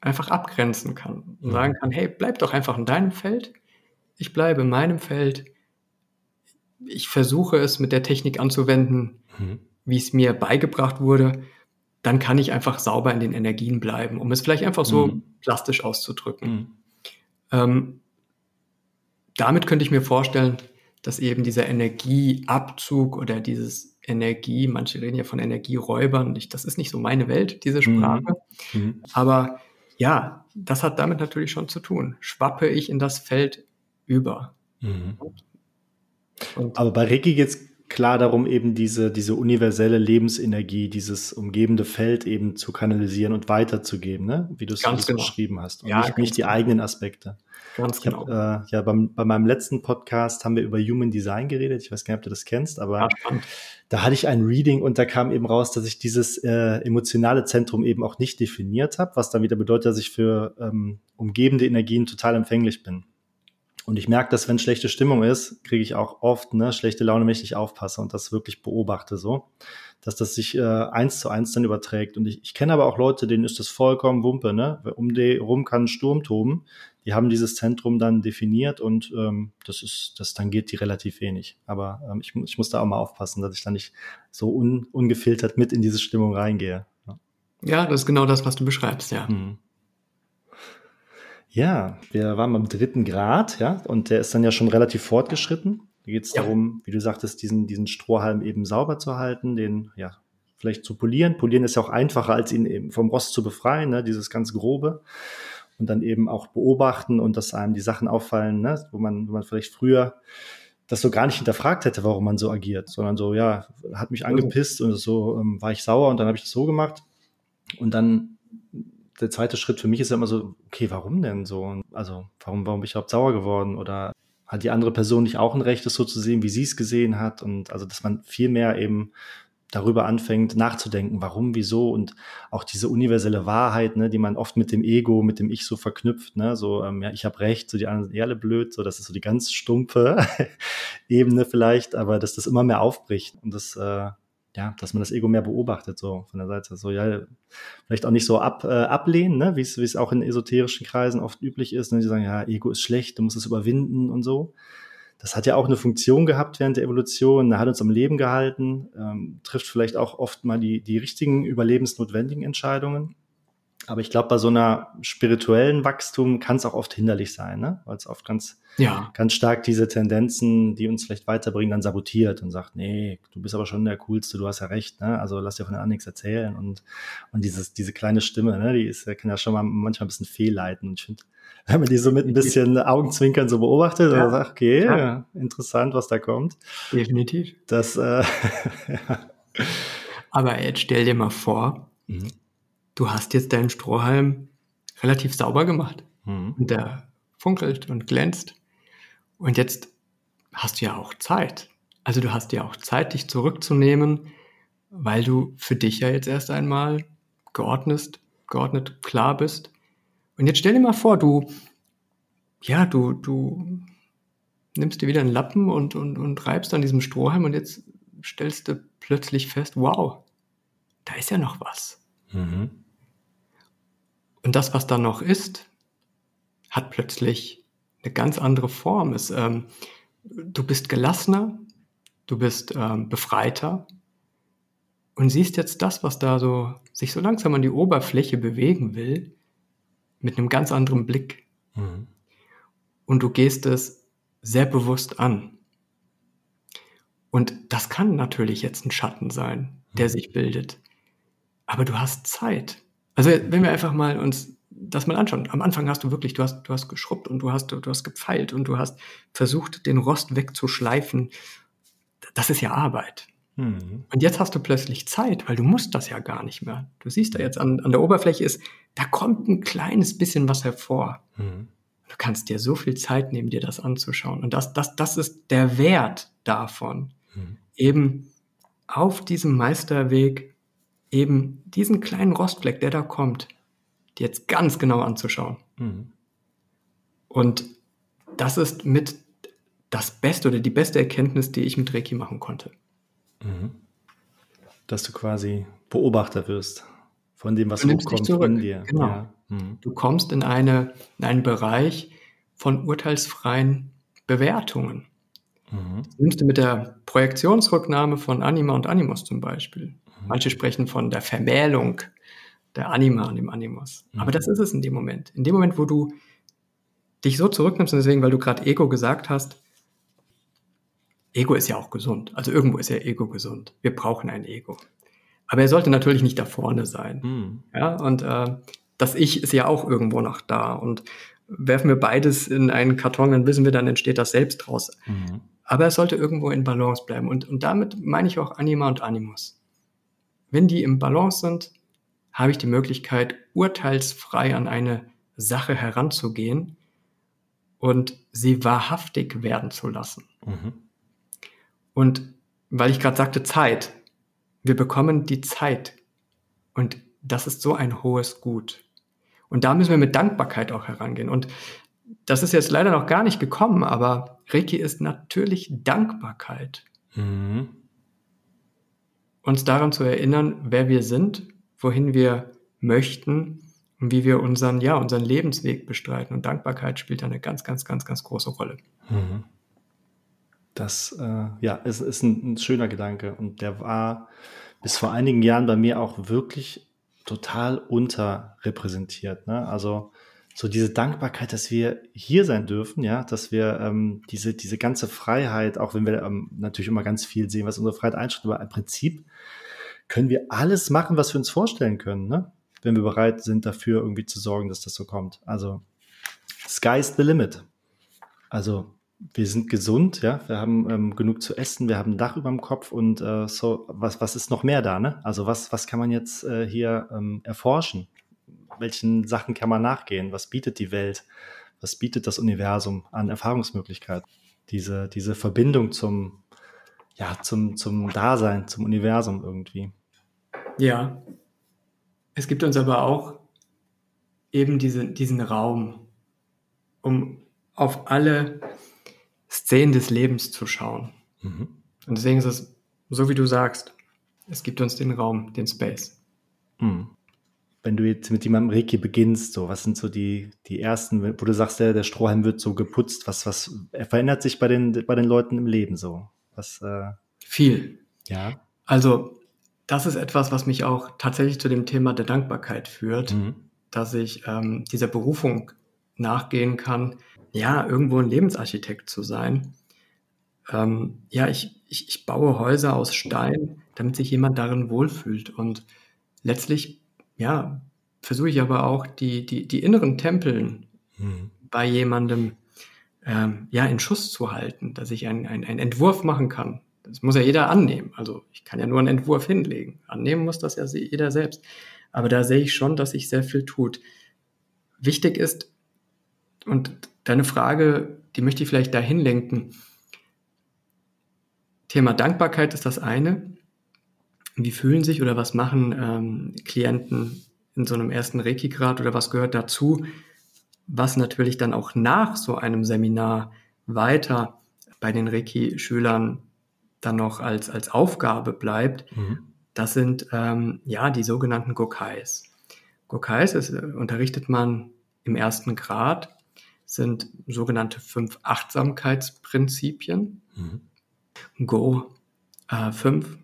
einfach abgrenzen kann und mhm. sagen kann, hey, bleib doch einfach in deinem Feld, ich bleibe in meinem Feld, ich versuche es mit der Technik anzuwenden, mhm. wie es mir beigebracht wurde dann kann ich einfach sauber in den Energien bleiben, um es vielleicht einfach so mhm. plastisch auszudrücken. Mhm. Ähm, damit könnte ich mir vorstellen, dass eben dieser Energieabzug oder dieses Energie, manche reden ja von Energieräubern, ich, das ist nicht so meine Welt, diese mhm. Sprache. Mhm. Aber ja, das hat damit natürlich schon zu tun. Schwappe ich in das Feld über. Mhm. Aber bei Reiki geht es klar darum, eben diese, diese universelle Lebensenergie, dieses umgebende Feld eben zu kanalisieren und weiterzugeben, ne? wie du es genau. beschrieben hast. Und ja, nicht, nicht die genau. eigenen Aspekte. Ganz ich genau. Hab, äh, ja, beim, bei meinem letzten Podcast haben wir über Human Design geredet. Ich weiß gar nicht, ob du das kennst, aber ja, da hatte ich ein Reading und da kam eben raus, dass ich dieses äh, emotionale Zentrum eben auch nicht definiert habe, was dann wieder bedeutet, dass ich für ähm, umgebende Energien total empfänglich bin. Und ich merke, dass wenn schlechte Stimmung ist, kriege ich auch oft ne, schlechte Laune, wenn ich nicht aufpasse und das wirklich beobachte so, dass das sich äh, eins zu eins dann überträgt. Und ich, ich kenne aber auch Leute, denen ist das vollkommen Wumpe, ne? Um die rum kann ein Sturm toben. Die haben dieses Zentrum dann definiert und ähm, das ist, das dann geht die relativ wenig. Aber ähm, ich, ich muss da auch mal aufpassen, dass ich da nicht so un, ungefiltert mit in diese Stimmung reingehe. Ja. ja, das ist genau das, was du beschreibst, ja. Mhm. Ja, wir waren beim dritten Grad, ja, und der ist dann ja schon relativ fortgeschritten. Da geht es ja. darum, wie du sagtest, diesen, diesen Strohhalm eben sauber zu halten, den ja vielleicht zu polieren. Polieren ist ja auch einfacher, als ihn eben vom Rost zu befreien, ne, dieses ganz Grobe. Und dann eben auch beobachten und dass einem die Sachen auffallen, ne, wo man, wo man vielleicht früher das so gar nicht hinterfragt hätte, warum man so agiert, sondern so, ja, hat mich angepisst und so ähm, war ich sauer und dann habe ich das so gemacht. Und dann der zweite Schritt für mich ist ja immer so, okay, warum denn so? Also, warum, warum bin ich überhaupt sauer geworden? Oder hat die andere Person nicht auch ein Recht, das so zu sehen, wie sie es gesehen hat? Und also, dass man viel mehr eben darüber anfängt nachzudenken, warum, wieso und auch diese universelle Wahrheit, ne, die man oft mit dem Ego, mit dem Ich so verknüpft, ne, so ähm, ja, ich habe recht, so die anderen sind eh alle blöd, so das ist so die ganz stumpfe Ebene vielleicht, aber dass das immer mehr aufbricht und das äh, ja, dass man das Ego mehr beobachtet, so von der Seite. So, ja, vielleicht auch nicht so ab, äh, ablehnen, ne? wie es auch in esoterischen Kreisen oft üblich ist. Ne? Die sagen, ja, Ego ist schlecht, du musst es überwinden und so. Das hat ja auch eine Funktion gehabt während der Evolution, hat uns am Leben gehalten, ähm, trifft vielleicht auch oft mal die, die richtigen überlebensnotwendigen Entscheidungen. Aber ich glaube, bei so einer spirituellen Wachstum kann es auch oft hinderlich sein, ne? weil es oft ganz, ja. ganz stark diese Tendenzen, die uns vielleicht weiterbringen, dann sabotiert und sagt, nee, du bist aber schon der Coolste, du hast ja recht, ne? also lass dir von anderen nichts erzählen. Und, und dieses, diese kleine Stimme, ne? die ist, kann ja schon mal manchmal ein bisschen fehlleiten. Und ich finde, wenn man die so mit ein bisschen Augenzwinkern so beobachtet ja. und sagt, okay, ja. interessant, was da kommt. Definitiv. Das, äh, ja. Aber jetzt stell dir mal vor, mhm du hast jetzt deinen Strohhalm relativ sauber gemacht. Mhm. Und der funkelt und glänzt. Und jetzt hast du ja auch Zeit. Also du hast ja auch Zeit, dich zurückzunehmen, weil du für dich ja jetzt erst einmal geordnet, geordnet klar bist. Und jetzt stell dir mal vor, du, ja, du, du nimmst dir wieder einen Lappen und, und, und reibst an diesem Strohhalm und jetzt stellst du plötzlich fest, wow, da ist ja noch was. Mhm. Und das, was da noch ist, hat plötzlich eine ganz andere Form. Es, ähm, du bist gelassener, du bist ähm, befreiter und siehst jetzt das, was da so sich so langsam an die Oberfläche bewegen will, mit einem ganz anderen Blick. Mhm. Und du gehst es sehr bewusst an. Und das kann natürlich jetzt ein Schatten sein, der mhm. sich bildet. Aber du hast Zeit. Also wenn wir einfach mal uns das mal anschauen. Am Anfang hast du wirklich, du hast, du hast geschrubbt und du hast, du hast gepfeilt und du hast versucht, den Rost wegzuschleifen. Das ist ja Arbeit. Mhm. Und jetzt hast du plötzlich Zeit, weil du musst das ja gar nicht mehr. Du siehst da jetzt an, an der Oberfläche ist, da kommt ein kleines bisschen was hervor. Mhm. Du kannst dir so viel Zeit nehmen, dir das anzuschauen. Und das, das, das ist der Wert davon. Mhm. Eben auf diesem Meisterweg eben diesen kleinen Rostfleck, der da kommt, die jetzt ganz genau anzuschauen. Mhm. Und das ist mit das Beste oder die beste Erkenntnis, die ich mit Reiki machen konnte. Mhm. Dass du quasi Beobachter wirst von dem, was hochkommt in dir. Genau. Ja. Mhm. Du kommst in, eine, in einen Bereich von urteilsfreien Bewertungen. Mhm. Das nimmst du mit der Projektionsrücknahme von Anima und Animus zum Beispiel. Mhm. Manche sprechen von der Vermählung der Anima und dem Animus. Mhm. Aber das ist es in dem Moment. In dem Moment, wo du dich so zurücknimmst, und deswegen, weil du gerade Ego gesagt hast, Ego ist ja auch gesund. Also irgendwo ist ja Ego gesund. Wir brauchen ein Ego. Aber er sollte natürlich nicht da vorne sein. Mhm. Ja, und äh, das Ich ist ja auch irgendwo noch da. Und werfen wir beides in einen Karton, dann wissen wir, dann entsteht das selbst draus. Mhm. Aber es sollte irgendwo in Balance bleiben. Und, und damit meine ich auch Anima und Animus. Wenn die im Balance sind, habe ich die Möglichkeit, urteilsfrei an eine Sache heranzugehen und sie wahrhaftig werden zu lassen. Mhm. Und weil ich gerade sagte Zeit, wir bekommen die Zeit und das ist so ein hohes Gut. Und da müssen wir mit Dankbarkeit auch herangehen. Und das ist jetzt leider noch gar nicht gekommen, aber Reiki ist natürlich Dankbarkeit. Mhm. Uns daran zu erinnern, wer wir sind wohin wir möchten und wie wir unseren, ja, unseren Lebensweg bestreiten. Und Dankbarkeit spielt eine ganz, ganz, ganz, ganz große Rolle. Mhm. Das äh, ja, ist, ist ein, ein, schöner Gedanke und der war bis vor einigen Jahren bei mir auch wirklich total unterrepräsentiert. Ne? Also so diese Dankbarkeit, dass wir hier sein dürfen, ja, dass wir ähm, diese, diese ganze Freiheit, auch wenn wir ähm, natürlich immer ganz viel sehen, was unsere Freiheit einschränkt, aber im Prinzip können wir alles machen, was wir uns vorstellen können, ne? wenn wir bereit sind, dafür irgendwie zu sorgen, dass das so kommt. Also, sky's the limit. Also, wir sind gesund, ja, wir haben ähm, genug zu essen, wir haben ein Dach über dem Kopf und äh, so, was, was ist noch mehr da, ne? Also, was, was kann man jetzt äh, hier ähm, erforschen? Welchen Sachen kann man nachgehen? Was bietet die Welt? Was bietet das Universum an Erfahrungsmöglichkeiten? Diese, diese Verbindung zum, ja, zum, zum Dasein, zum Universum irgendwie. Ja. Es gibt uns aber auch eben diese, diesen Raum, um auf alle Szenen des Lebens zu schauen. Mhm. Und deswegen ist es so, wie du sagst, es gibt uns den Raum, den Space. Mhm. Wenn du jetzt mit jemandem Reiki beginnst, so, was sind so die, die ersten, wo du sagst, der, der Strohhalm wird so geputzt, was, was verändert sich bei den, bei den Leuten im Leben so? Was, äh, Viel. Ja. Also, das ist etwas, was mich auch tatsächlich zu dem Thema der Dankbarkeit führt, mhm. dass ich ähm, dieser Berufung nachgehen kann, ja, irgendwo ein Lebensarchitekt zu sein. Ähm, ja, ich, ich, ich baue Häuser aus Stein, damit sich jemand darin wohlfühlt. Und letztlich, ja, versuche ich aber auch die, die, die inneren Tempeln mhm. bei jemandem ähm, ja, in Schuss zu halten, dass ich einen ein Entwurf machen kann, das muss ja jeder annehmen. Also ich kann ja nur einen Entwurf hinlegen. Annehmen muss das ja jeder selbst. Aber da sehe ich schon, dass sich sehr viel tut. Wichtig ist, und deine Frage, die möchte ich vielleicht dahin lenken. Thema Dankbarkeit ist das eine. Wie fühlen sich oder was machen ähm, Klienten in so einem ersten Reiki-Grad oder was gehört dazu, was natürlich dann auch nach so einem Seminar weiter bei den Reiki-Schülern dann noch als, als Aufgabe bleibt, mhm. das sind ähm, ja die sogenannten Gokais. Gokais ist, äh, unterrichtet man im ersten Grad, sind sogenannte fünf Achtsamkeitsprinzipien. Mhm. Go äh, 5,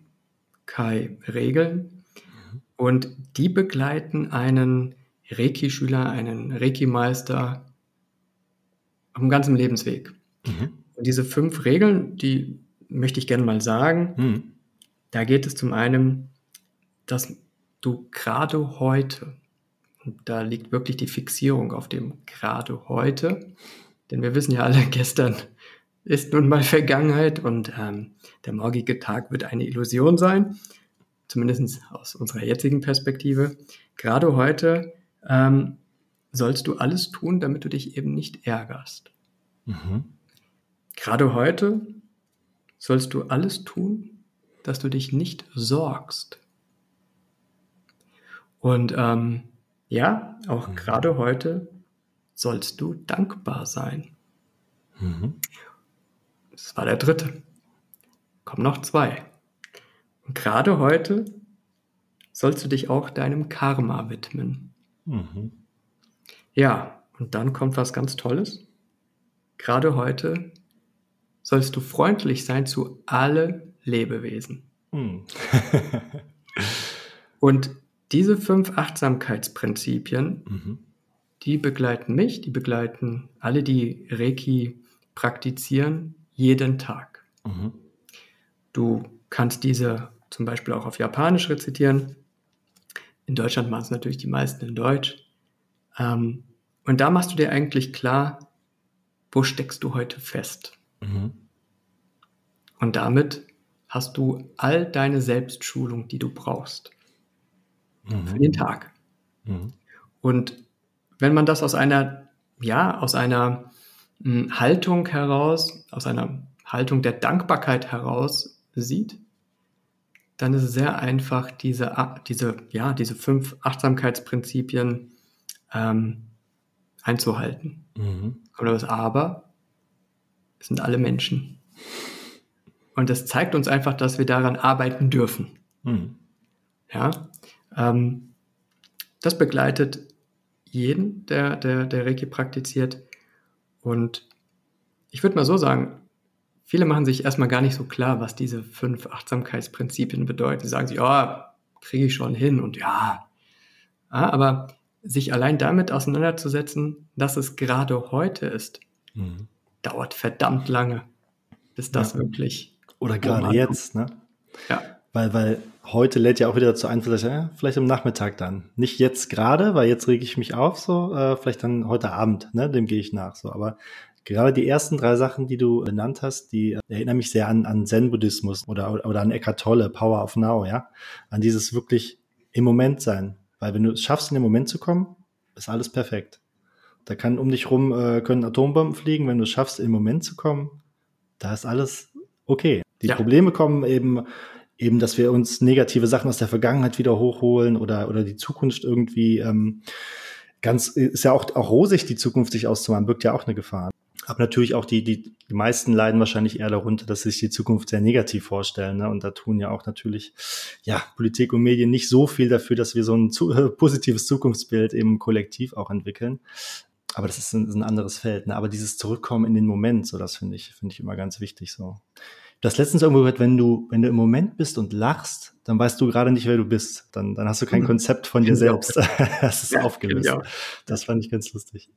Kai Regeln. Mhm. Und die begleiten einen Reiki-Schüler, einen Reiki-Meister auf dem ganzen Lebensweg. Mhm. Und diese fünf Regeln, die möchte ich gerne mal sagen. Mhm. Da geht es zum einen, dass du gerade heute, und da liegt wirklich die Fixierung auf dem gerade heute, denn wir wissen ja alle, gestern ist nun mal Vergangenheit und ähm, der morgige Tag wird eine Illusion sein, zumindest aus unserer jetzigen Perspektive. Gerade heute ähm, sollst du alles tun, damit du dich eben nicht ärgerst. Mhm. Gerade heute sollst du alles tun, dass du dich nicht sorgst. Und ähm, ja, auch mhm. gerade heute sollst du dankbar sein. Mhm. Das war der dritte. Kommen noch zwei. Und gerade heute sollst du dich auch deinem Karma widmen. Mhm. Ja, und dann kommt was ganz Tolles. Gerade heute sollst du freundlich sein zu alle Lebewesen. Mhm. und diese fünf Achtsamkeitsprinzipien, mhm. die begleiten mich, die begleiten alle, die Reiki praktizieren, jeden Tag. Mhm. Du kannst diese zum Beispiel auch auf Japanisch rezitieren. In Deutschland machen es natürlich die meisten in Deutsch. Ähm, und da machst du dir eigentlich klar, wo steckst du heute fest? Mhm. Und damit hast du all deine Selbstschulung, die du brauchst. Mhm. Für den Tag. Mhm. Und wenn man das aus einer, ja, aus einer mh, hm, Haltung heraus, aus einer Haltung der Dankbarkeit heraus sieht, dann ist es sehr einfach, diese, diese, ja, diese fünf Achtsamkeitsprinzipien ähm, einzuhalten. Mhm. Aber das Aber sind alle Menschen. Und das zeigt uns einfach, dass wir daran arbeiten dürfen. Mhm. Ja, ähm, das begleitet jeden, der, der, der Reiki praktiziert. Und ich würde mal so sagen, viele machen sich erstmal gar nicht so klar, was diese fünf Achtsamkeitsprinzipien bedeuten. Sie sagen sich, ja, oh, kriege ich schon hin und ja. ja. Aber sich allein damit auseinanderzusetzen, dass es gerade heute ist, mhm. Dauert verdammt lange, bis das ja. wirklich. Oder gerade jetzt, ne? Ja. Weil, weil heute lädt ja auch wieder dazu ein, vielleicht, ja, vielleicht am Nachmittag dann. Nicht jetzt gerade, weil jetzt rege ich mich auf, so, äh, vielleicht dann heute Abend, ne, dem gehe ich nach, so. Aber gerade die ersten drei Sachen, die du benannt hast, die äh, erinnern mich sehr an, an Zen-Buddhismus oder, oder an Eckhart Tolle, Power of Now, ja. An dieses wirklich im Moment sein. Weil wenn du es schaffst, in den Moment zu kommen, ist alles perfekt. Da kann um dich rum, äh, können Atombomben fliegen, wenn du es schaffst, im Moment zu kommen, da ist alles okay. Die ja. Probleme kommen eben eben, dass wir uns negative Sachen aus der Vergangenheit wieder hochholen oder, oder die Zukunft irgendwie ähm, ganz, ist ja auch, auch rosig, die Zukunft sich auszumalen, birgt ja auch eine Gefahr. Aber natürlich auch die, die, die meisten leiden wahrscheinlich eher darunter, dass sie sich die Zukunft sehr negativ vorstellen. Ne? Und da tun ja auch natürlich ja, Politik und Medien nicht so viel dafür, dass wir so ein zu, äh, positives Zukunftsbild eben kollektiv auch entwickeln. Aber das ist ein, ein anderes Feld. Ne? Aber dieses Zurückkommen in den Moment, so das finde ich, finde ich immer ganz wichtig so. Du hast letztens irgendwo gehört, wenn du, wenn du im Moment bist und lachst, dann weißt du gerade nicht, wer du bist. Dann, dann hast du kein mhm. Konzept von dir selbst. das ist ja, aufgelöst. Das fand ich ganz lustig.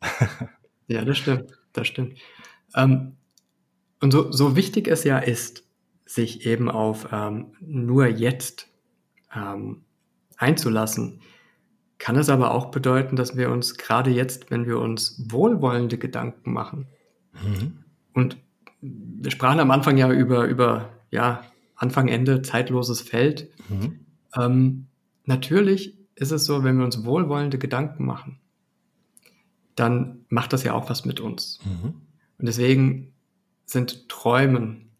ja, das stimmt. Das stimmt. Ähm, und so, so wichtig es ja ist, sich eben auf ähm, nur jetzt ähm, einzulassen, kann es aber auch bedeuten, dass wir uns gerade jetzt, wenn wir uns wohlwollende Gedanken machen mhm. und wir sprachen am Anfang ja über, über ja, Anfang, Ende, zeitloses Feld. Mhm. Ähm, natürlich ist es so, wenn wir uns wohlwollende Gedanken machen, dann macht das ja auch was mit uns. Mhm. Und deswegen sind Träumen,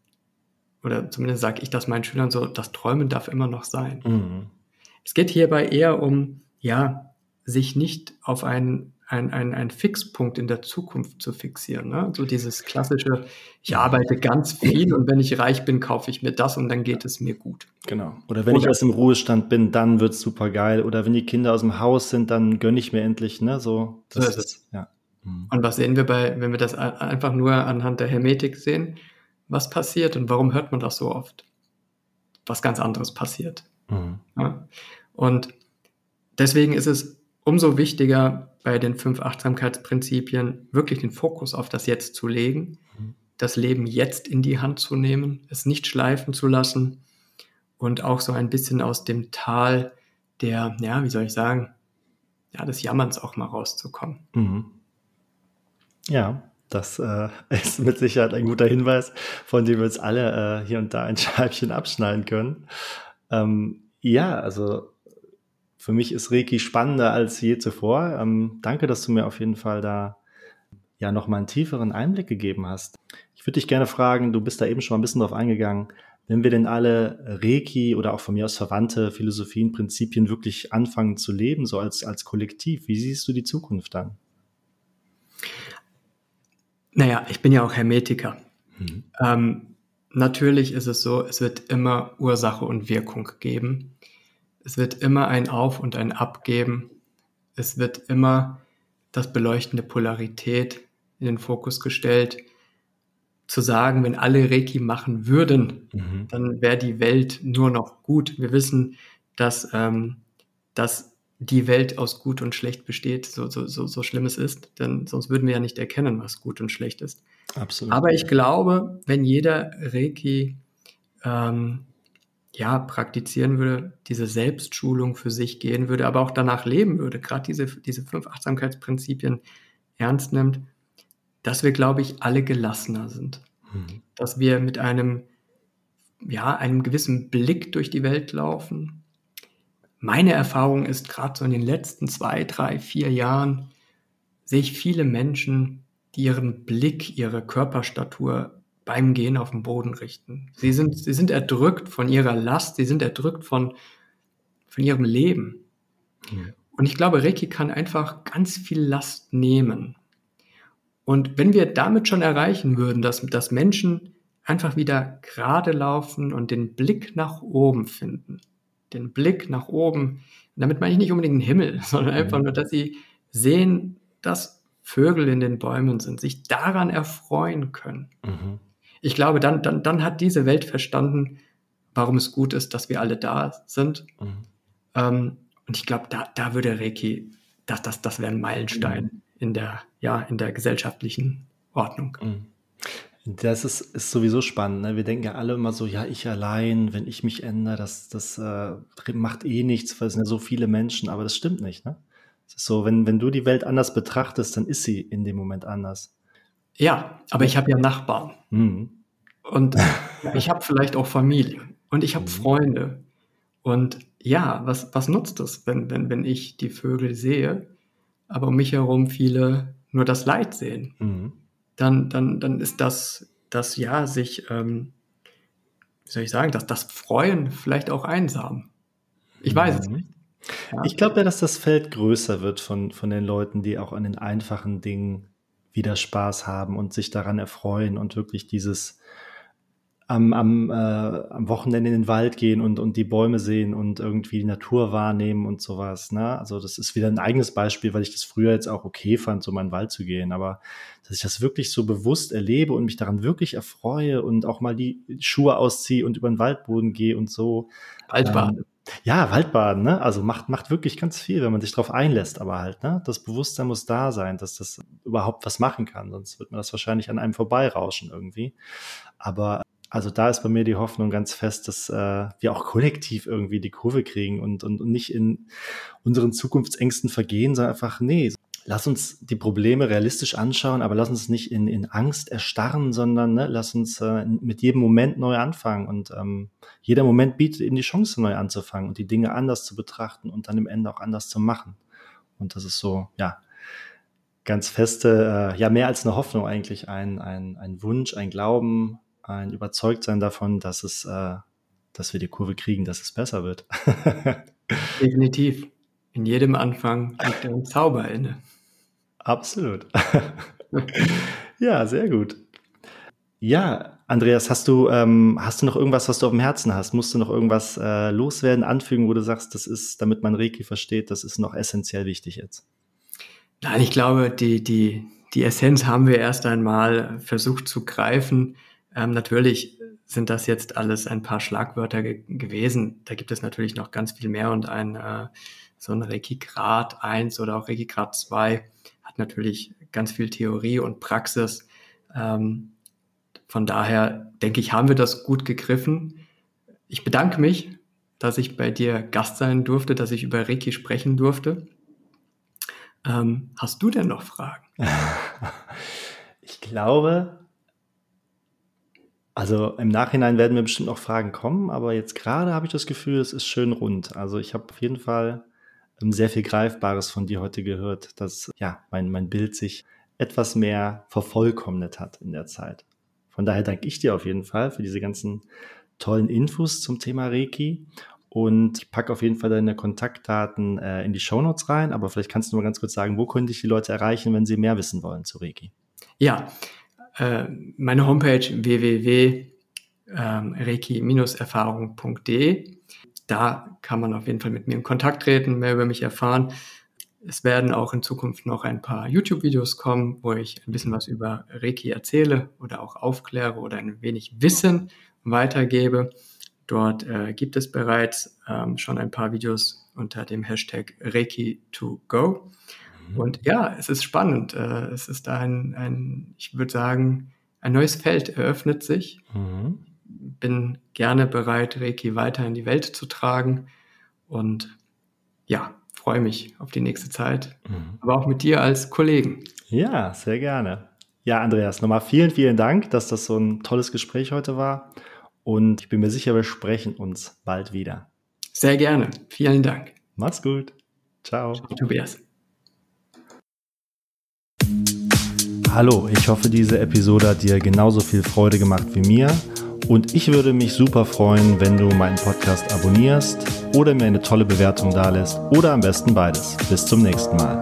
oder zumindest sage ich das meinen Schülern so, das Träumen darf immer noch sein. Mhm. Es geht hierbei eher um, ja, sich nicht auf einen ein, ein, ein Fixpunkt in der Zukunft zu fixieren. Ne? So dieses klassische, ich arbeite ganz viel und wenn ich reich bin, kaufe ich mir das und dann geht es mir gut. Genau. Oder wenn Oder, ich erst im Ruhestand bin, dann wird es super geil. Oder wenn die Kinder aus dem Haus sind, dann gönne ich mir endlich, ne? So, das so ist, ist ja. Mhm. Und was sehen wir bei, wenn wir das einfach nur anhand der Hermetik sehen? Was passiert und warum hört man das so oft? Was ganz anderes passiert. Mhm. Ja? Und deswegen ist es umso wichtiger, bei den fünf Achtsamkeitsprinzipien wirklich den Fokus auf das Jetzt zu legen, mhm. das Leben jetzt in die Hand zu nehmen, es nicht schleifen zu lassen und auch so ein bisschen aus dem Tal der, ja, wie soll ich sagen, ja, des Jammerns auch mal rauszukommen. Mhm. Ja, das äh, ist mit Sicherheit ein guter Hinweis, von dem wir uns alle äh, hier und da ein Scheibchen abschneiden können. Ähm, ja, also für mich ist Reiki spannender als je zuvor. Ähm, danke, dass du mir auf jeden Fall da ja nochmal einen tieferen Einblick gegeben hast. Ich würde dich gerne fragen, du bist da eben schon mal ein bisschen drauf eingegangen, wenn wir denn alle Reiki oder auch von mir aus verwandte Philosophien, Prinzipien wirklich anfangen zu leben, so als, als Kollektiv, wie siehst du die Zukunft dann? Naja, ich bin ja auch Hermetiker. Mhm. Ähm, natürlich ist es so, es wird immer Ursache und Wirkung geben. Es wird immer ein Auf und ein Ab geben. Es wird immer das beleuchtende Polarität in den Fokus gestellt. Zu sagen, wenn alle Reiki machen würden, mhm. dann wäre die Welt nur noch gut. Wir wissen, dass, ähm, dass die Welt aus gut und schlecht besteht, so, so, so, so schlimm es ist, denn sonst würden wir ja nicht erkennen, was gut und schlecht ist. Absolut. Aber ich glaube, wenn jeder Reiki ähm, ja, praktizieren würde, diese Selbstschulung für sich gehen würde, aber auch danach leben würde, gerade diese, diese fünf Achtsamkeitsprinzipien ernst nimmt, dass wir, glaube ich, alle gelassener sind. Mhm. Dass wir mit einem, ja, einem gewissen Blick durch die Welt laufen. Meine Erfahrung ist gerade so in den letzten zwei, drei, vier Jahren, sehe ich viele Menschen, die ihren Blick, ihre Körperstatur beim Gehen auf den Boden richten. Sie sind, sie sind erdrückt von ihrer Last, sie sind erdrückt von, von ihrem Leben. Mhm. Und ich glaube, Reiki kann einfach ganz viel Last nehmen. Und wenn wir damit schon erreichen würden, dass, dass Menschen einfach wieder gerade laufen und den Blick nach oben finden, den Blick nach oben, damit meine ich nicht unbedingt den Himmel, sondern einfach mhm. nur, dass sie sehen, dass Vögel in den Bäumen sind, sich daran erfreuen können. Mhm ich glaube, dann, dann, dann hat diese Welt verstanden, warum es gut ist, dass wir alle da sind. Mhm. Ähm, und ich glaube, da, da würde Reiki, das, das, das wäre ein Meilenstein mhm. in der, ja, in der gesellschaftlichen Ordnung. Mhm. Das ist, ist sowieso spannend. Ne? Wir denken ja alle immer so, ja, ich allein, wenn ich mich ändere, das, das äh, macht eh nichts, weil es sind ja so viele Menschen, aber das stimmt nicht. Ne? So, wenn, wenn du die Welt anders betrachtest, dann ist sie in dem Moment anders. Ja, aber ich habe ja Nachbarn. Mhm. Und ich habe vielleicht auch Familie. Und ich habe mhm. Freunde. Und ja, was, was nutzt es, wenn, wenn, wenn ich die Vögel sehe, aber um mich herum viele nur das Leid sehen? Mhm. Dann, dann, dann ist das, das ja, sich, ähm, wie soll ich sagen, dass das Freuen vielleicht auch einsam. Ich weiß es mhm. nicht. Ja. Ich glaube ja, dass das Feld größer wird von, von den Leuten, die auch an den einfachen Dingen wieder Spaß haben und sich daran erfreuen und wirklich dieses am, am, äh, am Wochenende in den Wald gehen und, und die Bäume sehen und irgendwie die Natur wahrnehmen und sowas. Ne? Also das ist wieder ein eigenes Beispiel, weil ich das früher jetzt auch okay fand, so mal in den Wald zu gehen. Aber dass ich das wirklich so bewusst erlebe und mich daran wirklich erfreue und auch mal die Schuhe ausziehe und über den Waldboden gehe und so. Waldbaden. Ähm, ja, Waldbaden, ne? Also macht, macht wirklich ganz viel, wenn man sich darauf einlässt, aber halt, ne? Das Bewusstsein muss da sein, dass das überhaupt was machen kann, sonst wird man das wahrscheinlich an einem vorbeirauschen irgendwie. Aber also da ist bei mir die Hoffnung ganz fest, dass äh, wir auch kollektiv irgendwie die Kurve kriegen und, und, und nicht in unseren Zukunftsängsten vergehen, sondern einfach, nee, lass uns die Probleme realistisch anschauen, aber lass uns nicht in, in Angst erstarren, sondern ne, lass uns äh, mit jedem Moment neu anfangen. Und ähm, jeder Moment bietet eben die Chance, neu anzufangen und die Dinge anders zu betrachten und dann im Ende auch anders zu machen. Und das ist so, ja, ganz feste, äh, ja, mehr als eine Hoffnung eigentlich, ein, ein, ein Wunsch, ein Glauben, ein Überzeugtsein davon, dass es, äh, dass wir die Kurve kriegen, dass es besser wird. Definitiv. In jedem Anfang liegt ein Zauber inne. Absolut. ja, sehr gut. Ja, Andreas, hast du, ähm, hast du noch irgendwas, was du auf dem Herzen hast? Musst du noch irgendwas äh, loswerden, anfügen, wo du sagst, das ist, damit man Reiki versteht, das ist noch essentiell wichtig jetzt? Nein, ich glaube, die, die, die Essenz haben wir erst einmal versucht zu greifen. Ähm, natürlich sind das jetzt alles ein paar Schlagwörter ge gewesen. Da gibt es natürlich noch ganz viel mehr und ein äh, so ein Reiki Grad 1 oder auch Reiki Grad 2 hat natürlich ganz viel Theorie und Praxis. Ähm, von daher denke ich, haben wir das gut gegriffen. Ich bedanke mich, dass ich bei dir Gast sein durfte, dass ich über Reiki sprechen durfte. Ähm, hast du denn noch Fragen? ich glaube, also im Nachhinein werden mir bestimmt noch Fragen kommen, aber jetzt gerade habe ich das Gefühl, es ist schön rund. Also ich habe auf jeden Fall sehr viel Greifbares von dir heute gehört, dass ja mein, mein Bild sich etwas mehr vervollkommnet hat in der Zeit. Von daher danke ich dir auf jeden Fall für diese ganzen tollen Infos zum Thema Reiki. Und ich packe auf jeden Fall deine Kontaktdaten äh, in die Shownotes rein, aber vielleicht kannst du mal ganz kurz sagen, wo können dich die Leute erreichen, wenn sie mehr wissen wollen zu Reiki? Ja, äh, meine Homepage www.reiki-erfahrung.de. Da kann man auf jeden Fall mit mir in Kontakt treten, mehr über mich erfahren. Es werden auch in Zukunft noch ein paar YouTube-Videos kommen, wo ich ein bisschen was über Reiki erzähle oder auch aufkläre oder ein wenig Wissen weitergebe. Dort äh, gibt es bereits ähm, schon ein paar Videos unter dem Hashtag Reiki2Go. Mhm. Und ja, es ist spannend. Äh, es ist ein, ein, ich würde sagen, ein neues Feld eröffnet sich. Mhm. Bin gerne bereit, Reiki weiter in die Welt zu tragen und ja, freue mich auf die nächste Zeit, mhm. aber auch mit dir als Kollegen. Ja, sehr gerne. Ja, Andreas, nochmal vielen, vielen Dank, dass das so ein tolles Gespräch heute war. Und ich bin mir sicher, wir sprechen uns bald wieder. Sehr gerne. Vielen Dank. Mach's gut. Ciao. Ciao Tobias. Hallo, ich hoffe, diese Episode hat dir genauso viel Freude gemacht wie mir. Und ich würde mich super freuen, wenn du meinen Podcast abonnierst oder mir eine tolle Bewertung dalässt oder am besten beides. Bis zum nächsten Mal.